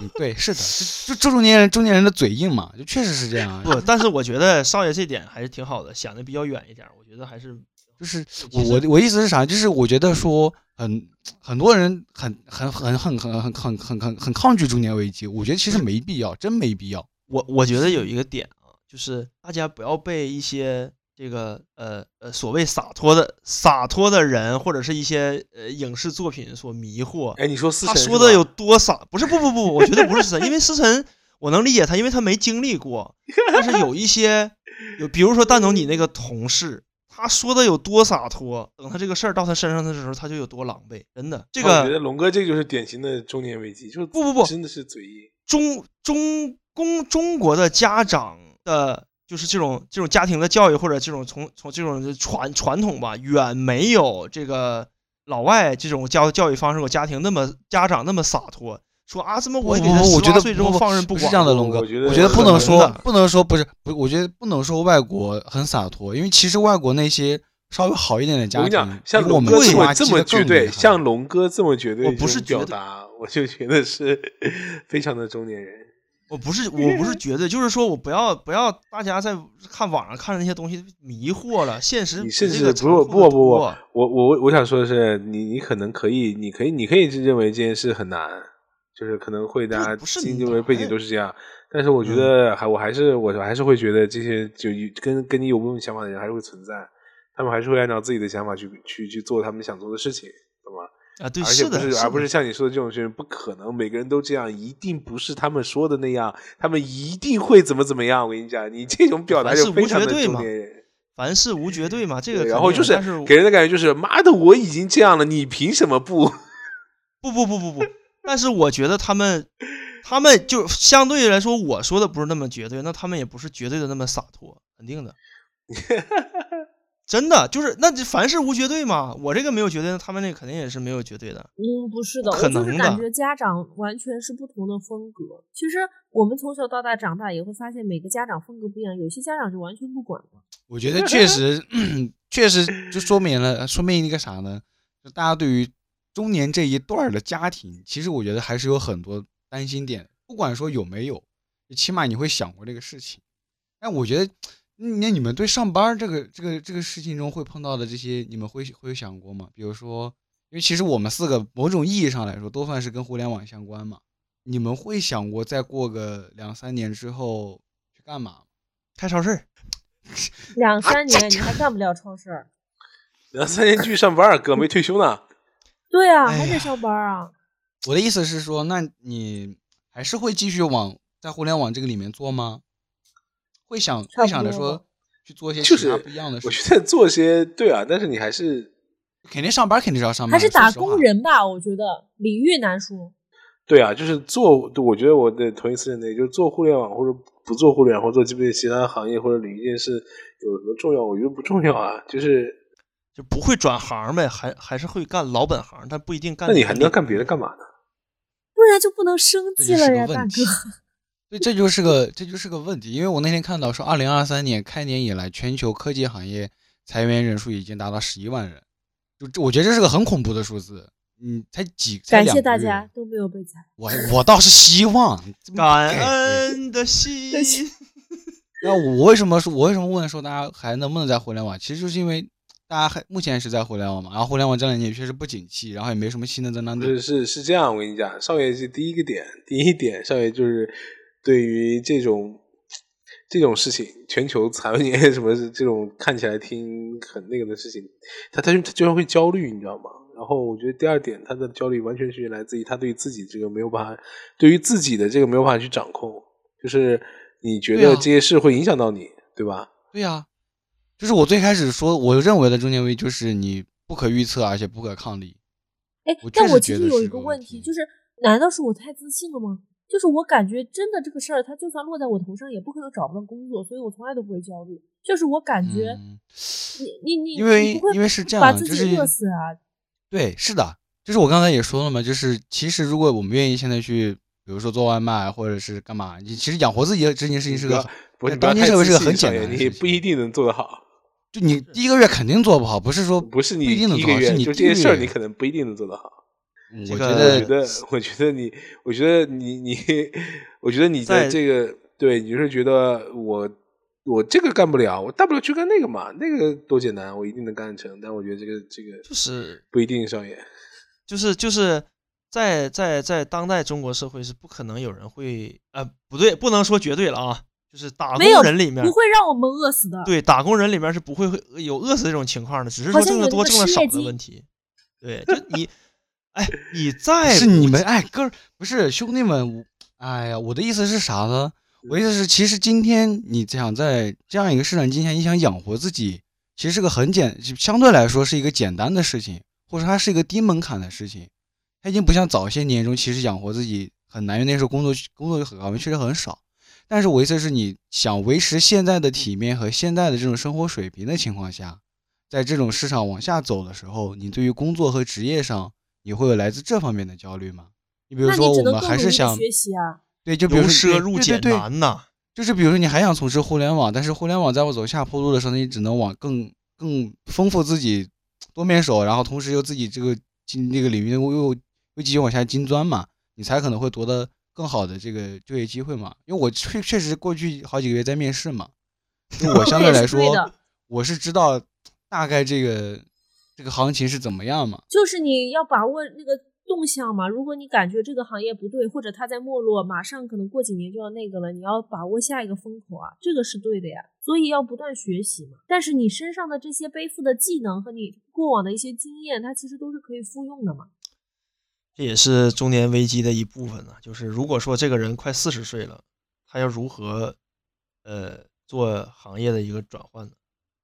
嗯对，是的，就就中年人中年人的嘴硬嘛，就确实是这样啊。不，但是我觉得少爷这点还是挺好的，想的比较远一点儿。我觉得还是就是我我我意思是啥？就是我觉得说很很多人很很很很很很很很很很抗拒中年危机，我觉得其实没必要，真没必要。我我觉得有一个点啊，就是大家不要被一些这个呃呃所谓洒脱的洒脱的人，或者是一些呃影视作品所迷惑。哎，你说思他辰是吧说的有多洒？不是不不不，我觉得不是思辰，因为思辰我能理解他，因为他没经历过。但是有一些有，比如说蛋总你那个同事，他说的有多洒脱，等他这个事儿到他身上的时候，他就有多狼狈。真的，这个我觉得龙哥这就是典型的中年危机，就是不不不真的是嘴硬。中中公中国的家长的就是这种这种家庭的教育或者这种从从这种传传统吧，远没有这个老外这种教教育方式和家庭那么家长那么洒脱。说啊，怎么我我觉得18岁之后放任不管？不是这样的，龙哥，我觉得不能说不能说不是不，我觉得不能说外国很洒脱，因为其实外国那些稍微好一点的家我跟你讲庭，，像我们龙哥这么这么绝对，像龙哥这么绝对我不是绝对表达，我就觉得是 非常的中年人。我不是我不是觉得，就是说我不要不要大家在看网上看的那些东西迷惑了，现实比你甚这个至不不不不我我我想说的是，你你可能可以，你可以你可以认为这件事很难，就是可能会大家不是经为背景都是这样，但是我觉嗯得还我还是我还是会觉得这些就跟跟你有不同想法的人还是会存在，他们还是会按照自己的想法去去去做他们想做的事情，懂吗？啊，对，而且不的，是，而不是像你说的这种事情，不可能每个人都这样，一定不是他们说的那样，他们一定会怎么怎么样。我跟你讲，你这种表达就非常的绝对嘛。凡事无绝对嘛，这个然后就是给人的感觉就是，妈的，我已经这样了，你凭什么不？不不不不不，但是我觉得他们，他们就相对来说，我说的不是那么绝对，那他们也不是绝对的那么洒脱，肯定的。真的就是，那就凡事无绝对嘛。我这个没有绝对，他们那肯定也是没有绝对的。嗯，不是的，不可我就是能的感觉家长完全是不同的风格。其实我们从小到大长大也会发现，每个家长风格不一样，有些家长就完全不管了。我觉得确实，确实就说明了，说明一个啥呢？就大家对于中年这一段儿的家庭，其实我觉得还是有很多担心点。不管说有没有，起码你会想过这个事情。但我觉得，那你们对上班这个这个这个事情中会碰到的这些，你们会会有想过吗？比如说，因为其实我们四个某种意义上来说，都算是跟互联网相关嘛。你们会想过再过个两三年之后去干嘛？开超市，两三年 你还干不了超市？两三年继续上班，哥没退休呢。对啊，还得上班啊。我的意思是说，那你还是会继续往在互联网这个里面做吗？会想会想着说去做一些就是其他不一样的事情？我觉得做些对啊，但是你还是肯定上班肯定是要上班，还是打工。人吧，我觉得领域难说。对啊，就是做，我觉得我的同一次认内，就是做互联网或者不做互联网，或者做基本其他行业或者领域这件事有什么重要？我觉得不重要啊。就是就不会转行呗，还还是会干老本行，但不一定干。那你还能干别的干嘛呢？不然就不能生计了呀，大哥。对，这就是个这就是个问题，因为我那天看到说，二零二三年开年以来，全球科技行业裁员人数已经达到十一万人，就这我觉得这是个很恐怖的数字。嗯，才几才感谢大家，都没有被裁。我我倒是希望感恩的心。那我为什么说，我为什么问说大家还能不能在互联网？其实就是因为大家还目前是在互联网嘛，然后互联网这两年也确实不景气，然后也没什么新的增长点。是是是这样，我跟你讲，少爷是第一个点，第一点，少爷就是对于这种这种事情，全球裁员什么这种看起来听很那个的事情，他他就他居然会焦虑，你知道吗？然后我觉得第二点，他的焦虑完全是来自于他对自己这个没有办法，对于自己的这个没有办法去掌控，就是你觉得这些事会影响到你，对吧？对呀、就是我最开始说我认为的中间位就是你不可预测，而且不可抗力。哎我，但我其实有一个问题就是难道是我太自信了吗？就是我感觉真的这个事儿，它就算落在我头上，也不可能找不到工作，所以我从来都不会焦虑。就是我感觉嗯你你你，因为你不会因为是这把自己样就是饿死啊！对，是的，就是我刚才也说了嘛，就是其实如果我们愿意现在去，比如说做外卖或者是干嘛，你其实养活自己的这件事情是个不是当今社会是个很简单的你事情。不一定能做得好。就你 第一个月肯定做不好，不是说不是你不一定能做好，第一个月是你就这些事儿，你可能不一定能做得好。这个嗯我觉得我觉得，我觉得你，我觉得你，你，我觉得你在在这个，对，你就是觉得我，我这个干不了，我大不了去干那个嘛，那个多简单，我一定能干成。但我觉得这个，这个就是不一定，上演。就是就是在在在当代中国社会是不可能有人会呃不对，不能说绝对了啊，就是打工人里面不会让我们饿死的。对打工人里面是不会会有饿死这种情况的，只是说挣得多挣得少的问题。对，就你，哎，你在是你们哎哥不是兄弟们，我哎呀，我的意思是啥呢？我意思是，其实今天你想在这样一个市场经济下，你想养活自己，其实是个很简，相对来说是一个简单的事情，或者说它是一个低门槛的事情。它已经不像早些年中，其实养活自己很难，因为那时候工作工作很岗位确实很少。但是我意思是你想维持现在的体面和现在的这种生活水平的情况下，在这种市场往下走的时候，你对于工作和职业上，你会有来自这方面的焦虑吗？你比如说我们还是想学习啊。对，就比如由说入俭对对对难呐。就是比如说你还想从事互联网，但是互联网在我走下坡路的时候，你只能往更更丰富自己多面手，然后同时又自己这个进这个领域又又又继续往下精钻嘛，你才可能会夺得更好的这个就业机会嘛。因为我确确实过去好几个月在面试嘛，就我相对 来说我是知道大概这个这个行情是怎么样嘛。就是你要把握那个动向嘛。如果你感觉这个行业不对，或者它在没落，马上可能过几年就要那个了，你要把握下一个风口啊，这个是对的呀。所以要不断学习嘛。但是你身上的这些背负的技能和你过往的一些经验，它其实都是可以复用的嘛。这也是中年危机的一部分呢。就是如果说这个人快四十岁了，他要如何呃做行业的一个转换呢？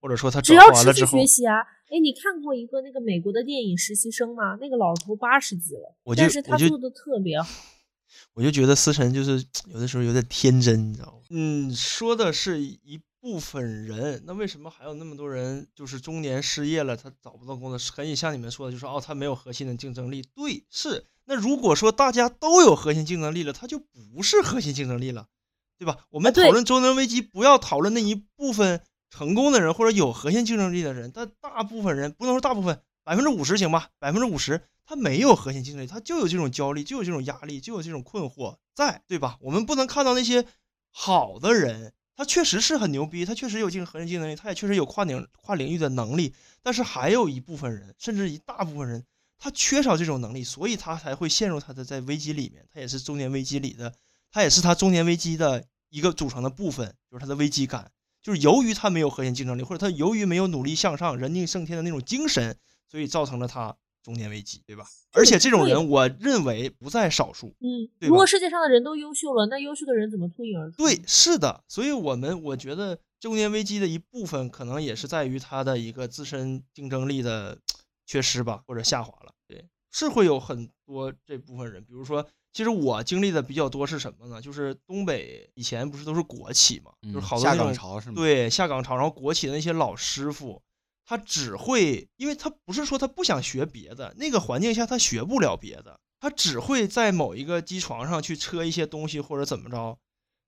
或者说他只要持续换完了之后学，习啊。哎，你看过一个那个美国的电影《实习生》吗？那个老头八十几了，但是他做的特别好。我就觉得思辰就是有的时候有点天真，你知道吗？嗯，说的是一部分人，那为什么还有那么多人就是中年失业了，他找不到工作？可以像你们说的，就说哦，他没有核心的竞争力。对，是。那如果说大家都有核心竞争力了，他就不是核心竞争力了，对吧？我们讨论中年危机，不要讨论那一部分成功的人或者有核心竞争力的人，但大部分人不能说大部分，百分之五十行吧，百分之五十他没有核心竞争力，他就有这种焦虑，就有这种压力，就有这种困惑在，对吧？我们不能看到那些好的人，他确实是很牛逼，他确实有竞核心竞争力，他也确实有跨领跨领域的能力，但是还有一部分人，甚至一大部分人，他缺少这种能力，所以他才会陷入他的在危机里面，他也是中年危机里的，他也是他中年危机的一个组成的部分，就是他的危机感。就是由于他没有核心竞争力，或者他由于没有努力向上、人定胜天的那种精神，所以造成了他中年危机，对吧？而且这种人，我认为不在少数。嗯，对如果世界上的人都优秀了，那优秀的人怎么脱颖而出？对，是的，所以我们我觉得中年危机的一部分，可能也是在于他的一个自身竞争力的 缺失吧，或者下滑了。对，是会有很多这部分人，比如说，其实我经历的比较多是什么呢？就是东北以前不是都是国企嘛，就是好多那种岗潮是吗？对，下岗潮，然后国企的那些老师傅，他只会，因为他不是说他不想学别的，那个环境下他学不了别的，他只会在某一个机床上去车一些东西或者怎么着。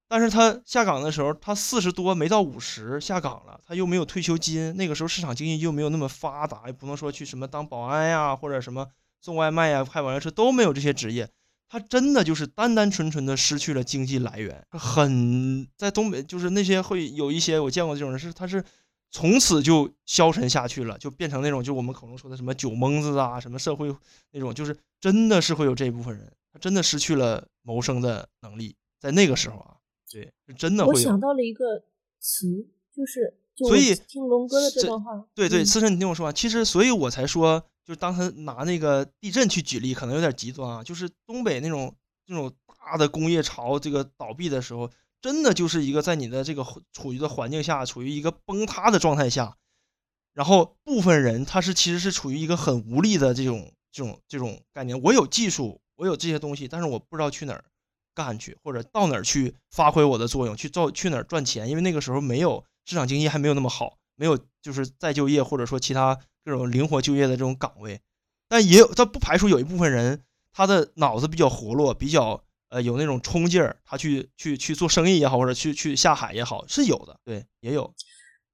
但是他下岗的时候，他四十多没到五十下岗了，他又没有退休金，那个时候市场经济又没有那么发达，也不能说去什么当保安呀，或者什么送外卖呀、开网约车都没有这些职业，他真的就是单单纯纯的失去了经济来源，很在东北就是那些会有一些我见过这种人是他是从此就消沉下去了，就变成那种就我们口中说的什么酒蒙子啊，什么社会那种，就是真的是会有这一部分人，他真的失去了谋生的能力，在那个时候啊，对，是真的会有我想。到了一个词，就是所以听龙哥的这这段话，对对，嗯思辰，你听我说完。其实，所以我才说，就当他拿那个地震去举例，可能有点极端啊。就是东北那种那种大的工业潮这个倒闭的时候，真的就是一个在你的这个处于的环境下，处于一个崩塌的状态下，然后部分人他是其实是处于一个很无力的这种这种这种概念。我有技术，我有这些东西，但是我不知道去哪儿干去，或者到哪儿去发挥我的作用，去造去哪儿赚钱，因为那个时候没有市场经济还没有那么好，没有就是再就业或者说其他各种灵活就业的这种岗位，但也有，他不排除有一部分人他的脑子比较活络，比较呃有那种冲劲儿，他去去去做生意也好，或者去去下海也好，是有的，对，也有。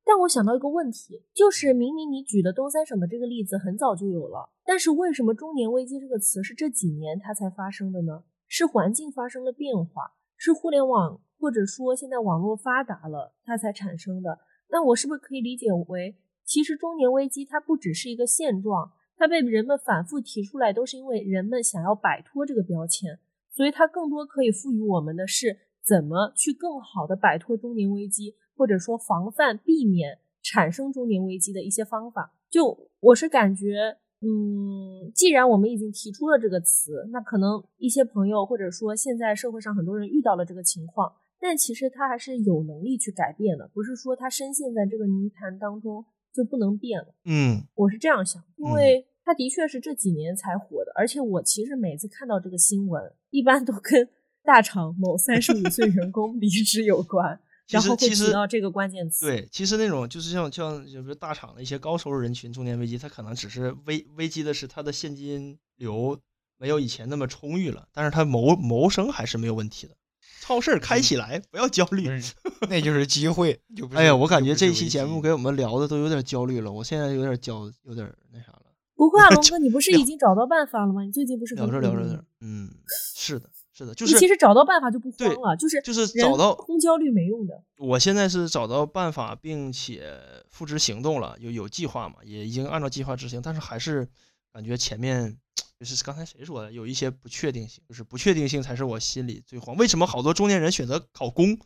但我想到一个问题，就是明明你举的东三省的这个例子很早就有了，但是为什么中年危机这个词是这几年它才发生的呢？是环境发生了变化，是互联网或者说现在网络发达了它才产生的？那我是不是可以理解为，其实中年危机它不只是一个现状，它被人们反复提出来，都是因为人们想要摆脱这个标签，所以它更多可以赋予我们的是怎么去更好的摆脱中年危机，或者说防范、避免产生中年危机的一些方法。就我是感觉，嗯，既然我们已经提出了这个词，那可能一些朋友或者说现在社会上很多人遇到了这个情况，但其实他还是有能力去改变的，不是说他深陷在这个泥潭当中就不能变了。嗯我是这样想，因嗯为他的确是这几年才火的，而且我其实每次看到这个新闻，一般都跟大厂某三十五岁员工离职有关，然后会提到这个关键词。对，其实那种就是像像就比如大厂的一些高收入人群中年危机，它可能只是危危机的是它的现金流没有以前那么充裕了，但是它谋谋生还是没有问题的。超市开起来，不要焦虑。那就是机会。就不哎呀，我感觉这一期节目给我们聊的都有点焦虑了，我现在有点焦，有点那啥了。不会啊，龙哥，你不是已经找到办法了吗？你最近不是聊着聊着，嗯，是的，是的，就是你其实找到办法就不慌了，就是就是找到空焦虑没用的。我现在是找到办法，并且付之行动了，有有计划嘛，也已经按照计划执行，但是还是感觉前面就是刚才谁说的，有一些不确定性，就是不确定性才是我心里最慌。为什么好多中年人选择考公？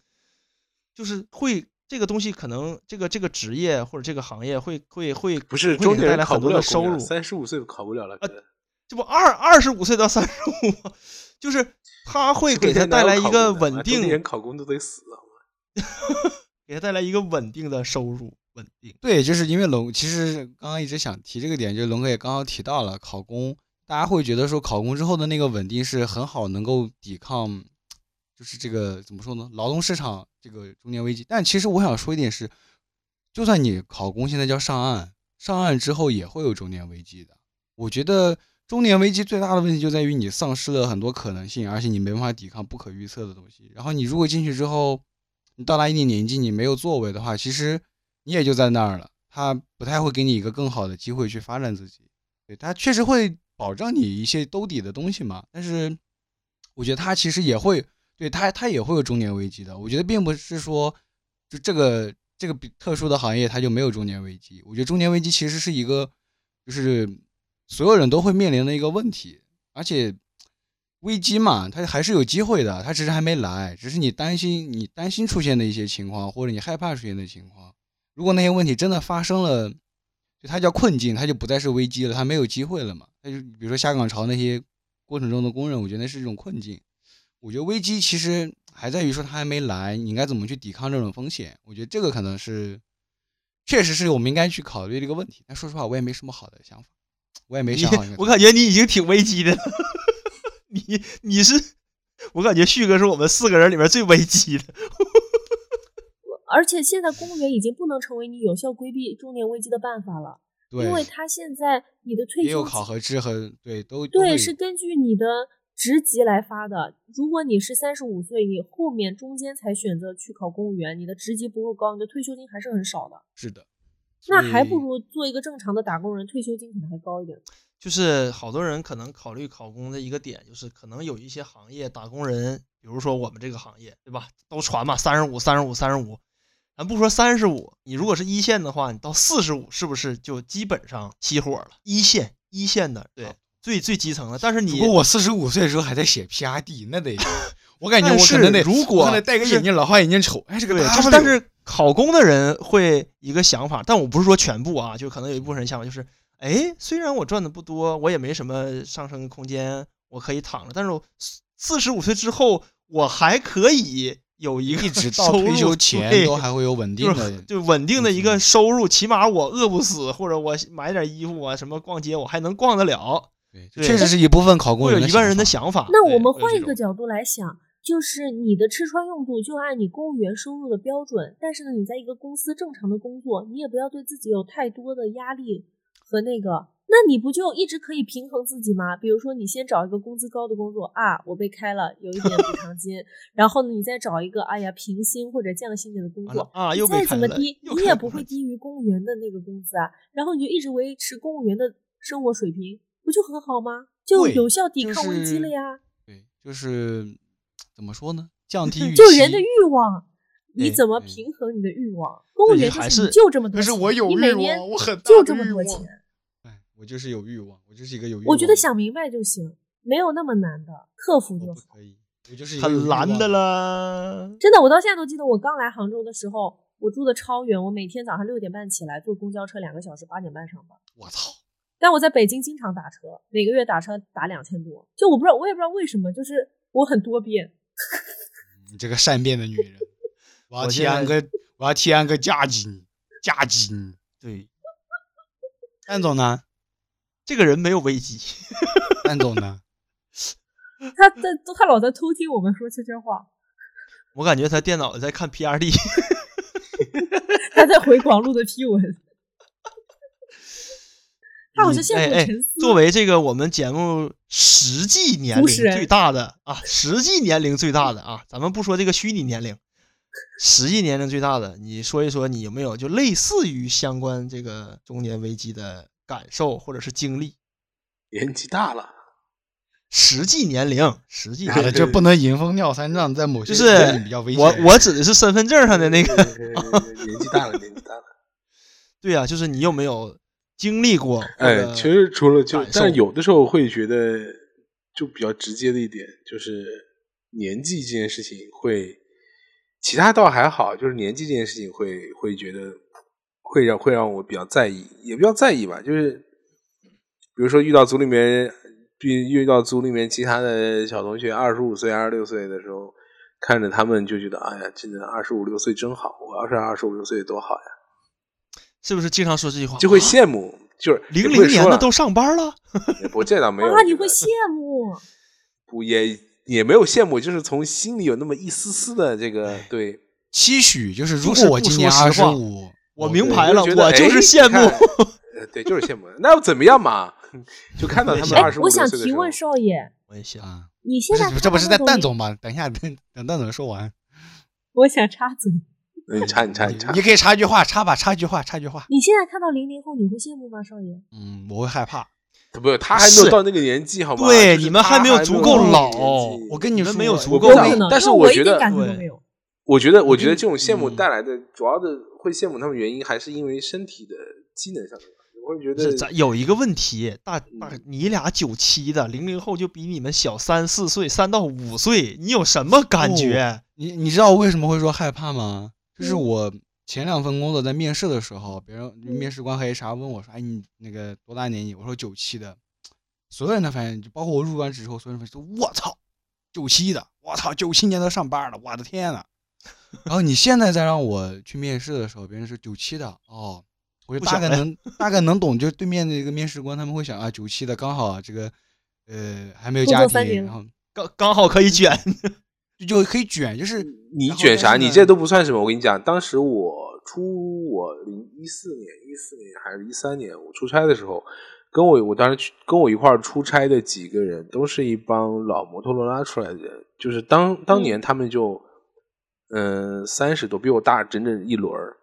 就是会这个东西可能这个这个职业或者这个行业会会会不是会中年人给他带来很考不了多的收入，三十五岁考不了了。呃这不二二十五岁到三十五吗？就是他会给他带来一个稳定人，考公都得死？给他带来一个稳定的收入，稳定。对，就是因为龙，其实刚刚一直想提这个点，就是龙哥也刚刚提到了考公，大家会觉得说考公之后的那个稳定是很好，能够抵抗，就是这个怎么说呢，劳动市场这个中年危机。但其实我想说一点是，就算你考公现在叫上岸，上岸之后也会有中年危机的。我觉得中年危机最大的问题就在于你丧失了很多可能性，而且你没办法抵抗不可预测的东西。然后你如果进去之后，你到达一定年纪，你没有作为的话，其实你也就在那儿了。他不太会给你一个更好的机会去发展自己。对他确实会保障你一些兜底的东西嘛，但是我觉得他其实也会对他他也会有中年危机的。我觉得并不是说就这个这个比特殊的行业它就没有中年危机。我觉得中年危机其实是一个就是所有人都会面临的一个问题，而且危机嘛，它还是有机会的，它只是还没来，只是你担心你担心出现的一些情况，或者你害怕出现的情况。如果那些问题真的发生了，就它叫困境，它就不再是危机了，它没有机会了嘛。它就比如说下岗潮那些过程中的工人，我觉得那是一种困境。我觉得危机其实还在于说它还没来，你应该怎么去抵抗这种风险？我觉得这个可能是，确实是我们应该去考虑这个问题。但说实话，我也没什么好的想法，我也没想好。我感觉你已经挺危机的了，你你是，我感觉旭哥是我们四个人里面最危机的。而且现在公务员已经不能成为你有效规避中年危机的办法了，对，因为他现在你的退休也有考核制和对都对有是根据你的职级来发的。如果你是三十五岁，你后面中间才选择去考公务员，你的职级不够高，你的退休金还是很少的。是的，那还不如做一个正常的打工人，退休金可能还高一点。就是好多人可能考虑考公的一个点，就是可能有一些行业打工人，比如说我们这个行业，对吧？都传嘛，三十五、三十五、三十五。咱不说三十五，你如果是一线的话，你到四十五是不是就基本上熄火了？一线一线的，对，最最基层的。但是你如果我四十五岁的时候还在写 PRD，那得，我感觉我可能得，是如果我可能戴个眼镜，老花眼镜瞅，哎，这个对就是但是考公的人会一个想法，但我不是说全部啊，就可能有一部分人想法就是，哎，虽然我赚的不多，我也没什么上升空间，我可以躺着，但是我四十五岁之后，我还可以有一个一直到退休前对都还会有稳定就的是，就稳定的一个嗯收入，起码我饿不死，或者我买点衣服啊，什么逛街我还能逛得了，对，确实是一部分考公有一半人的想法。那我们换一个角度来想，就是你的吃穿用度就按你公务员收入的标准，但是呢，你在一个公司正常的工作，你也不要对自己有太多的压力和那个，那你不就一直可以平衡自己吗？比如说，你先找一个工资高的工作啊，我被开了，有一点补偿金，然后呢，你再找一个哎呀平薪或者降薪点的工作，啊，你又再怎么低，你也不会低于公务员的那个工资啊，然后你就一直维持公务员的生活水平，不就很好吗？就有效抵抗危机了呀。对，就是怎么说呢？降低。就人的欲望，你怎么平衡你的欲望？公务员还就是你就这么多可钱，是我有欲你每年望，我很大就这么多钱。哎，我就是有欲望，我就是一个有欲望。我觉得想明白就行，没有那么难的，克服就好。可以，我就是有欲很难的望。啦。真的，我到现在都记得，我刚来杭州的时候，我住的超远，我每天早上六点半起来坐公交车两个小时，八点半上班。我操！但我在北京经常打车，每个月打车打两千多，就我不知道，我也不知道为什么，就是我很多变。你这个善变的女人，我要我现提安个，我要提安个嫁金，嫁金。对，蛋总呢？这个人没有危机。安总呢？他他他老在偷听我们说悄悄话，我感觉他电脑在看 PRD。他在回广路的批文，他好像陷入沉思。作为这个我们节目实际年龄最大的啊，实际年龄最大的啊，咱们不说这个虚拟年龄，实际年龄最大的，你说一说你有没有就类似于相关这个中年危机的感受或者是经历？年纪大了，实际年龄，实际妈年龄就不能迎风尿三丈，在某些就是比较危险。我我指的是身份证上的那个，年纪大了，年纪大了。对呀、就是你有没有经历过？哎，其实除了就但有的时候会觉得，就比较直接的一点，就是年纪这件事情会，其他倒还好，就是年纪这件事情会会觉得会让会让我比较在意，也比较在意吧，就是比如说遇到组里面，遇遇到组里面其他的小同学，二十五岁、二十六岁的时候，看着他们就觉得，哎呀，真的二十五六岁真好，我要是二十五六岁多好呀，是不是经常说这句话？就会啊羡慕，就是零零年的都上班了，不，这倒没有。啊，你会羡慕？不也也没有羡慕，就是从心里有那么一丝丝的这个对。期许就是，如果我今年二十五，我对明白了，我就是哎羡慕。对，就是羡慕。那又怎么样嘛？就看到他们哎二十五我六岁的时候想提问，少爷，我也羡慕。啊，你现在这不是在蛋总吗？等一下，等等蛋总说完，我想插嘴，嗯你插你插 你插你，可以插一句话，插吧，插一句话，插一句话。你现在看到零零后，你会羡慕吗，少爷？嗯，我会害怕。不是他还没有到那个年纪，好吗？对你们还没有足够老我跟你们没有足够老，但是我觉得。我觉得，我觉得这种羡慕嗯带来的主要的会羡慕他们原因，还是因为身体的机能上面。我会觉得咱有一个问题，大大嗯你俩九七的，零零后就比你们小三四岁，三到五岁，你有什么感觉？你你知道我为什么会说害怕吗？就是嗯我前两份工作在面试的时候，别人面试官和 HR 问我说：“哎，你那个多大年纪？”我说九七的，所有人都发现，就包括我入关之后，所有人发现，我操，九七的，我操，九七年都上班了，我的天呐！然后你现在再让我去面试的时候，别人是九七的，哦，我就大概能大概能懂，就对面的一个面试官他们会想啊，九七的刚好这个呃还没有家庭，然后刚刚好可以卷，就就可以卷，就是你卷啥？你这都不算什么。我跟你讲，当时我出我零一四年、一四年还是一三年，我出差的时候，跟我我当时去跟我一块儿出差的几个人，都是一帮老摩托罗拉出来的人，就是当当年他们就嗯三十多，比我大整整一轮儿，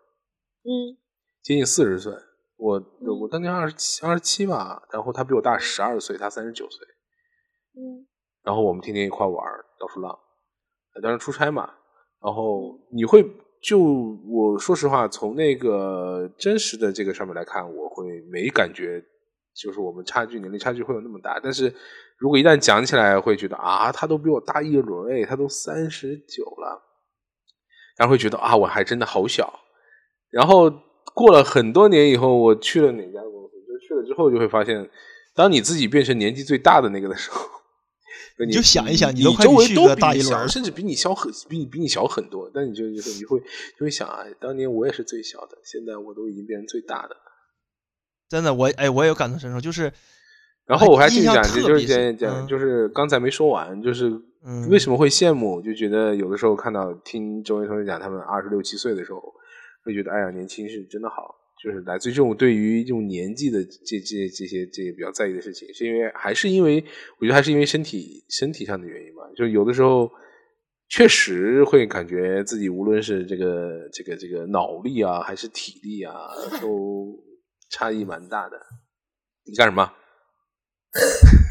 嗯接近四十岁。我我当年二十七二十七吧，然后他比我大十二岁，他三十九岁。嗯然后我们天天一块玩，到处浪。呃当时出差嘛，然后你会就我说实话，从那个真实的这个上面来看，我会没感觉，就是我们差距年龄差距会有那么大。但是如果一旦讲起来，会觉得啊，他都比我大一轮，哎，他都三十九了，然后会觉得啊，我还真的好小。然后过了很多年以后，我去了哪家公司？就去了之后，就会发现，当你自己变成年纪最大的那个的时候，你就想一想你周围都比你小，甚至比你小很比你比你小很多。但你就就是你会就会想啊，当年我也是最小的，现在我都已经变成最大的。真的，我哎，我也有感同身受，就是然后我还印象继续讲，就是特别深讲讲，嗯就是刚才没说完，就是嗯为什么会羡慕？就觉得有的时候看到听周围同学讲，他们二十六七岁的时候，会觉得哎呀，年轻是真的好。就是来自于这种对于这种年纪的这这这些这些比较在意的事情，是因为还是因为我觉得还是因为身体身体上的原因吧。就有的时候确实会感觉自己无论是这个这个这个脑力啊，还是体力啊，都差异蛮大的。你干什么？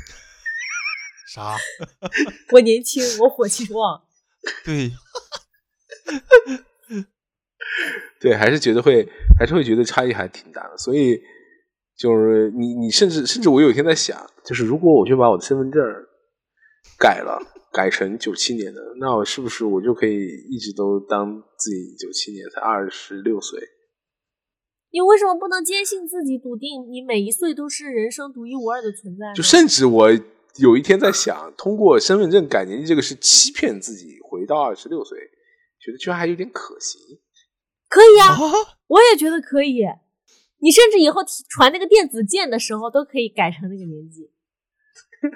啥？我年轻，我火气旺。对，对，还是觉得会，还是会觉得差异还挺大的。所以就是你，你甚至甚至我有一天在想，就是如果我就把我的身份证改了，改成九七年的，那我是不是我就可以一直都当自己九七年，才二十六岁？你为什么不能坚信自己，笃定你每一岁都是人生独一无二的存在？就甚至我有一天在想，通过身份证改年纪这个是欺骗自己回到二十六岁，觉得居然还有点可行。可以啊，啊，我也觉得可以。你甚至以后传那个电子件的时候，都可以改成那个年纪。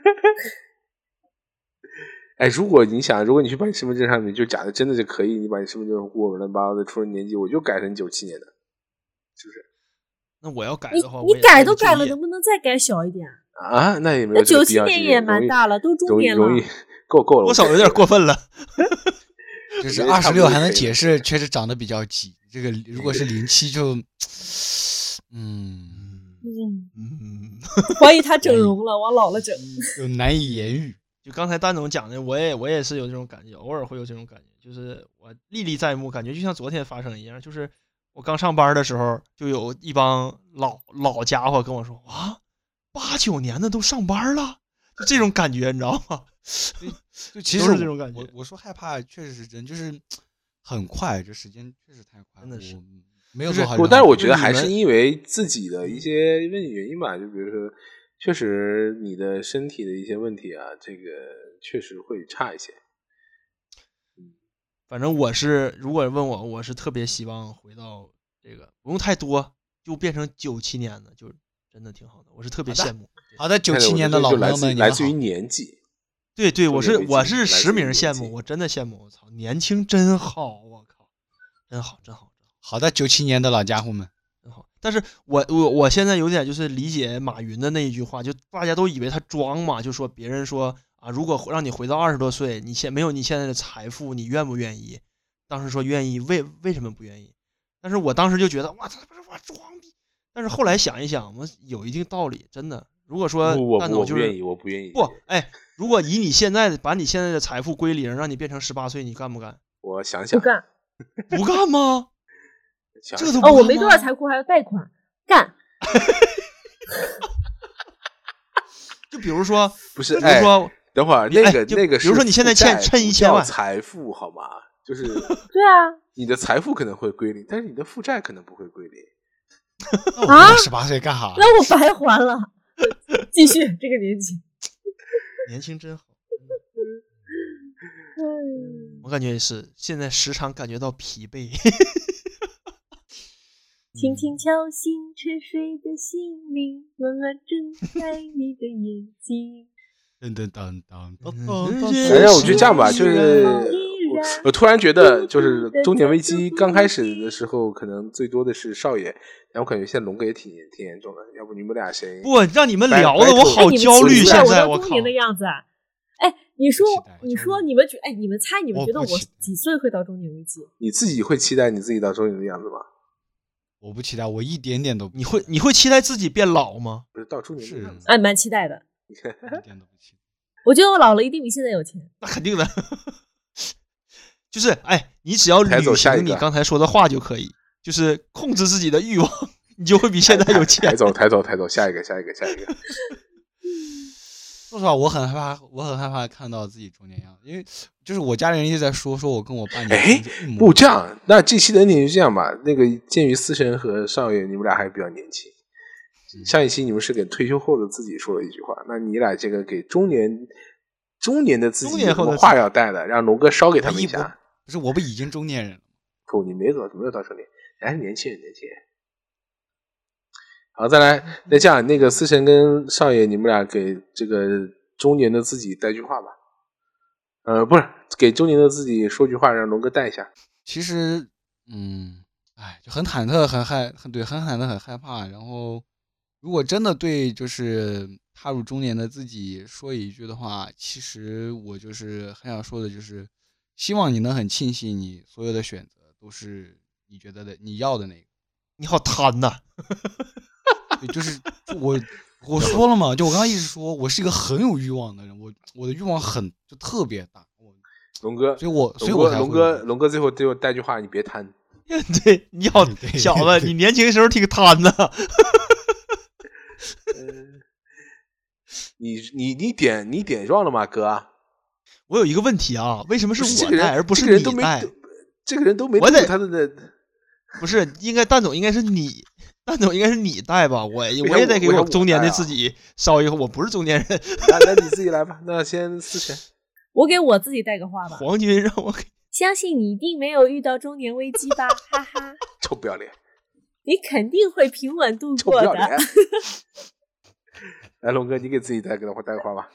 哎，如果你想，如果你去把你身份证上面就假的真的就可以，你把你身份证户口乱七八糟的出生年纪，我就改成九七年的，是不是？那我要改你的话，你你改都改了，能不能再改小一点？啊，那也没有那九这个必要七年也性容易蛮大了，都中年了。容易够够了，多少有点过分了。就是二十六还能解释，确实长得比较急。这个 如果是零七就，嗯，嗯，嗯，怀疑他整容了，往老了整。就难以言喻。就刚才蛋总讲的，我也我也是有这种感觉，偶尔会有这种感觉，就是我历历在目，感觉就像昨天发生一样。就是我刚上班的时候，就有一帮老老家伙跟我说啊，八九年的都上班了，就这种感觉，你知道吗？就 其实这种感觉我我说害怕，确实是真，就是很快，这时间确实太快了，真的是没有不是做好。不，但是我觉得还是因为自己的一些问题原因吧，就比如说，确实你的身体的一些问题啊，这个确实会差一些。反正我是，如果问我，我是特别希望回到这个不用太多，就变成九七年的，就真的挺好的。我是特别羡慕。好的，九七年的老朋友们，来自于年纪，对对，我是我是实名羡慕，我真的羡慕。我操，年轻真好，我靠，真好，真好，真好。好的，九七年的老家伙们，真好。但是我我我现在有点就是理解马云的那一句话，就大家都以为他装嘛，就说别人说啊，如果让你回到二十多岁，你现没有你现在的财富，你愿不愿意？当时说愿意，为为什么不愿意？但是我当时就觉得哇，他不是我装逼。但是后来想一想，我有一定道理，真的。如果说不，我蛋总就是不我不愿意，我不愿意。不，哎，如果以你现在的把你现在的财富归零，让你变成十八岁，你干不干？我想想，不干不干吗？这个都不干吗没多少财库，还要贷款，干。就比如说，不是，哎，比如说，等会儿那个那个，比如说你现在欠欠1000万财富好吗？就是对啊，你的财富可能会归零，但是你的负债可能不会归零。啊十八岁干啥？那我白还了。继续这个年纪，年轻真好。嗯，我感觉也是，现在时常感觉到疲惫。轻轻敲醒沉睡的心灵，慢慢睁开你的眼睛。噔噔噔噔噔嗯噔噔。反正我觉得这样吧，就是我我突然觉得，就是中年危机刚开始的时候，可能最多的是少爷，然后感觉现在龙哥也挺挺严重的，要不你们俩谁？不，让你们聊的我好焦虑，现在我到中年！的样子啊！哎，你说你说你们觉，哎，你们猜，你们觉得我几岁会到中年危机？你自己会期待你自己到中年的样子吗？我不期待，我一点点都不你会你会期待自己变老吗？不是到中年的是样子，哎，蛮期待的。一点都不期待。我觉得我老了一定比现在有钱。那肯定的。就是哎，你只要抬履行你刚才说的话就可以，就是控制自己的欲望，你就会比现在有钱抬。走，抬走，抬走，下一个，下一个，下一个。说实话，我很害怕，我很害怕看到自己中年样子，因为就是我家人一直在说，说我跟我爸年哎轻就一模不这样，那这期的 ending 就这样吧。那个鉴于思神和少爷，你们俩还比较年轻。上一期你们是给退休后的自己说了一句话，那你俩这个给中年中年的自己中年后的有什么话要带的，让龙哥捎给他们一下。不是我不已经中年人了吗？不，你没走，没有到中年，你还是年轻人，年轻人。好，再来，那这样，那个思成跟少爷，你们俩给这个中年的自己带句话吧。呃，不是，给中年的自己说句话，让龙哥带一下。其实，嗯，哎，就很忐忑，很害，很对，很忐忑，很害怕。然后，如果真的对就是踏入中年的自己说一句的话，其实我就是很想说的，就是希望你能很庆幸你所有的选择都是你觉得的你要的那个。你好贪呐！对，就是就我我说了嘛，就我刚刚一直说，我是一个很有欲望的人，我我的欲望很就特别大，我龙哥，所以我所以，我才龙哥，龙哥，最后最后带句话，你别贪。对，你好，小子，你年轻时候挺贪的。嗯，你你你点你点状了吗，哥？我有一个问题啊，为什么是我带而不是这个人都没你带？这个人都没我得他的，不是，应该蛋总应该是你，蛋总应该是你带吧？我我也得给我中年的自己烧一个，我不是中年人。那那你自己来吧。那先思辰，我给我自己带个话吧，黄军让我给相信你一定没有遇到中年危机吧，哈哈，臭不要脸，你肯定会平稳度过臭不要脸的。。来，龙哥，你给自己带个话带个话吧。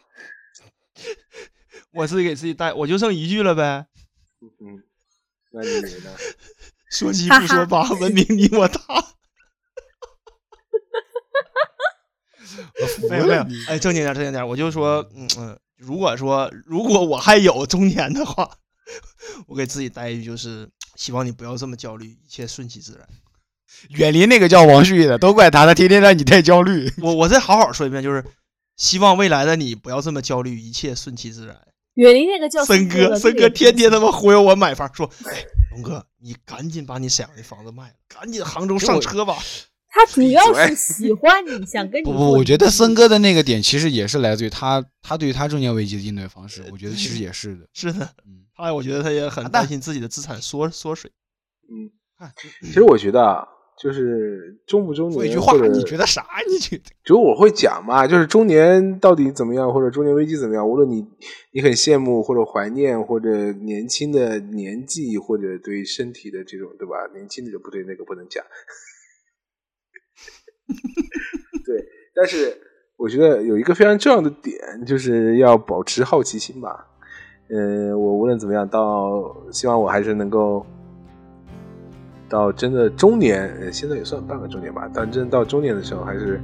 我自己给自己带，我就剩一句了呗。嗯，那你呢？说七不说八，文明你我他。没有没有，哎，正经点正经点，我就说，嗯嗯，如果说如果我还有中年的话，我给自己带一句，就是希望你不要这么焦虑，一切顺其自然。远离那个叫王旭的，都怪他，他天天让你太焦虑。我我再好好说一遍，就是希望未来的你不要这么焦虑，一切顺其自然。远离那个叫森哥，森哥天天他妈忽悠我买房，说，哎，龙哥，你赶紧把你沈阳的房子卖了，赶紧杭州上车吧。他主要是喜欢你，想跟你。不不，我觉得森哥的那个点其实也是来自于他，他对于他中年危机的应对方式，我觉得其实也是的。是的，嗯，他我觉得他也很担心自己的资产缩缩水。嗯，其实我觉得啊。就是中不中年，一句话，你觉得啥？你觉得？就我会讲嘛，就是中年到底怎么样，或者中年危机怎么样？无论你你很羡慕或者怀念，或者年轻的年纪，或者对身体的这种，对吧？年轻的就不对，那个不能讲。对，但是我觉得有一个非常重要的点，就是要保持好奇心吧。嗯，我无论怎么样，到希望我还是能够。到真的中年，现在也算半个中年吧。但真到中年的时候，还是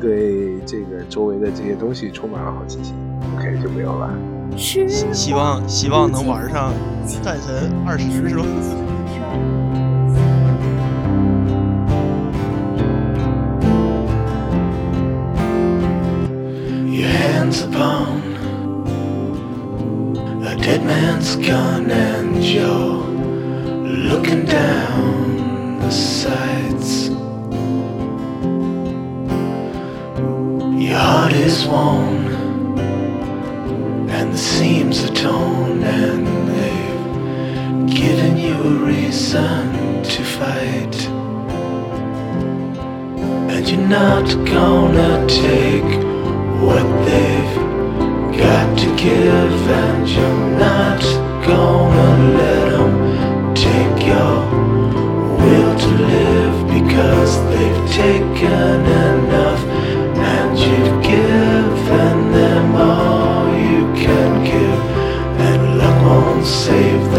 对这个周围的这些东西充满了好奇心。OK，就没有了。希望希望能玩上战神二十是吧？the sights. Your heart is worn, and the seams are torn, and they've given you a reason to fight. And you're not gonna take what they've got to give, and you're not gonna let them take your will to live because they've taken enough and you've given them all you can give. And luck won't save them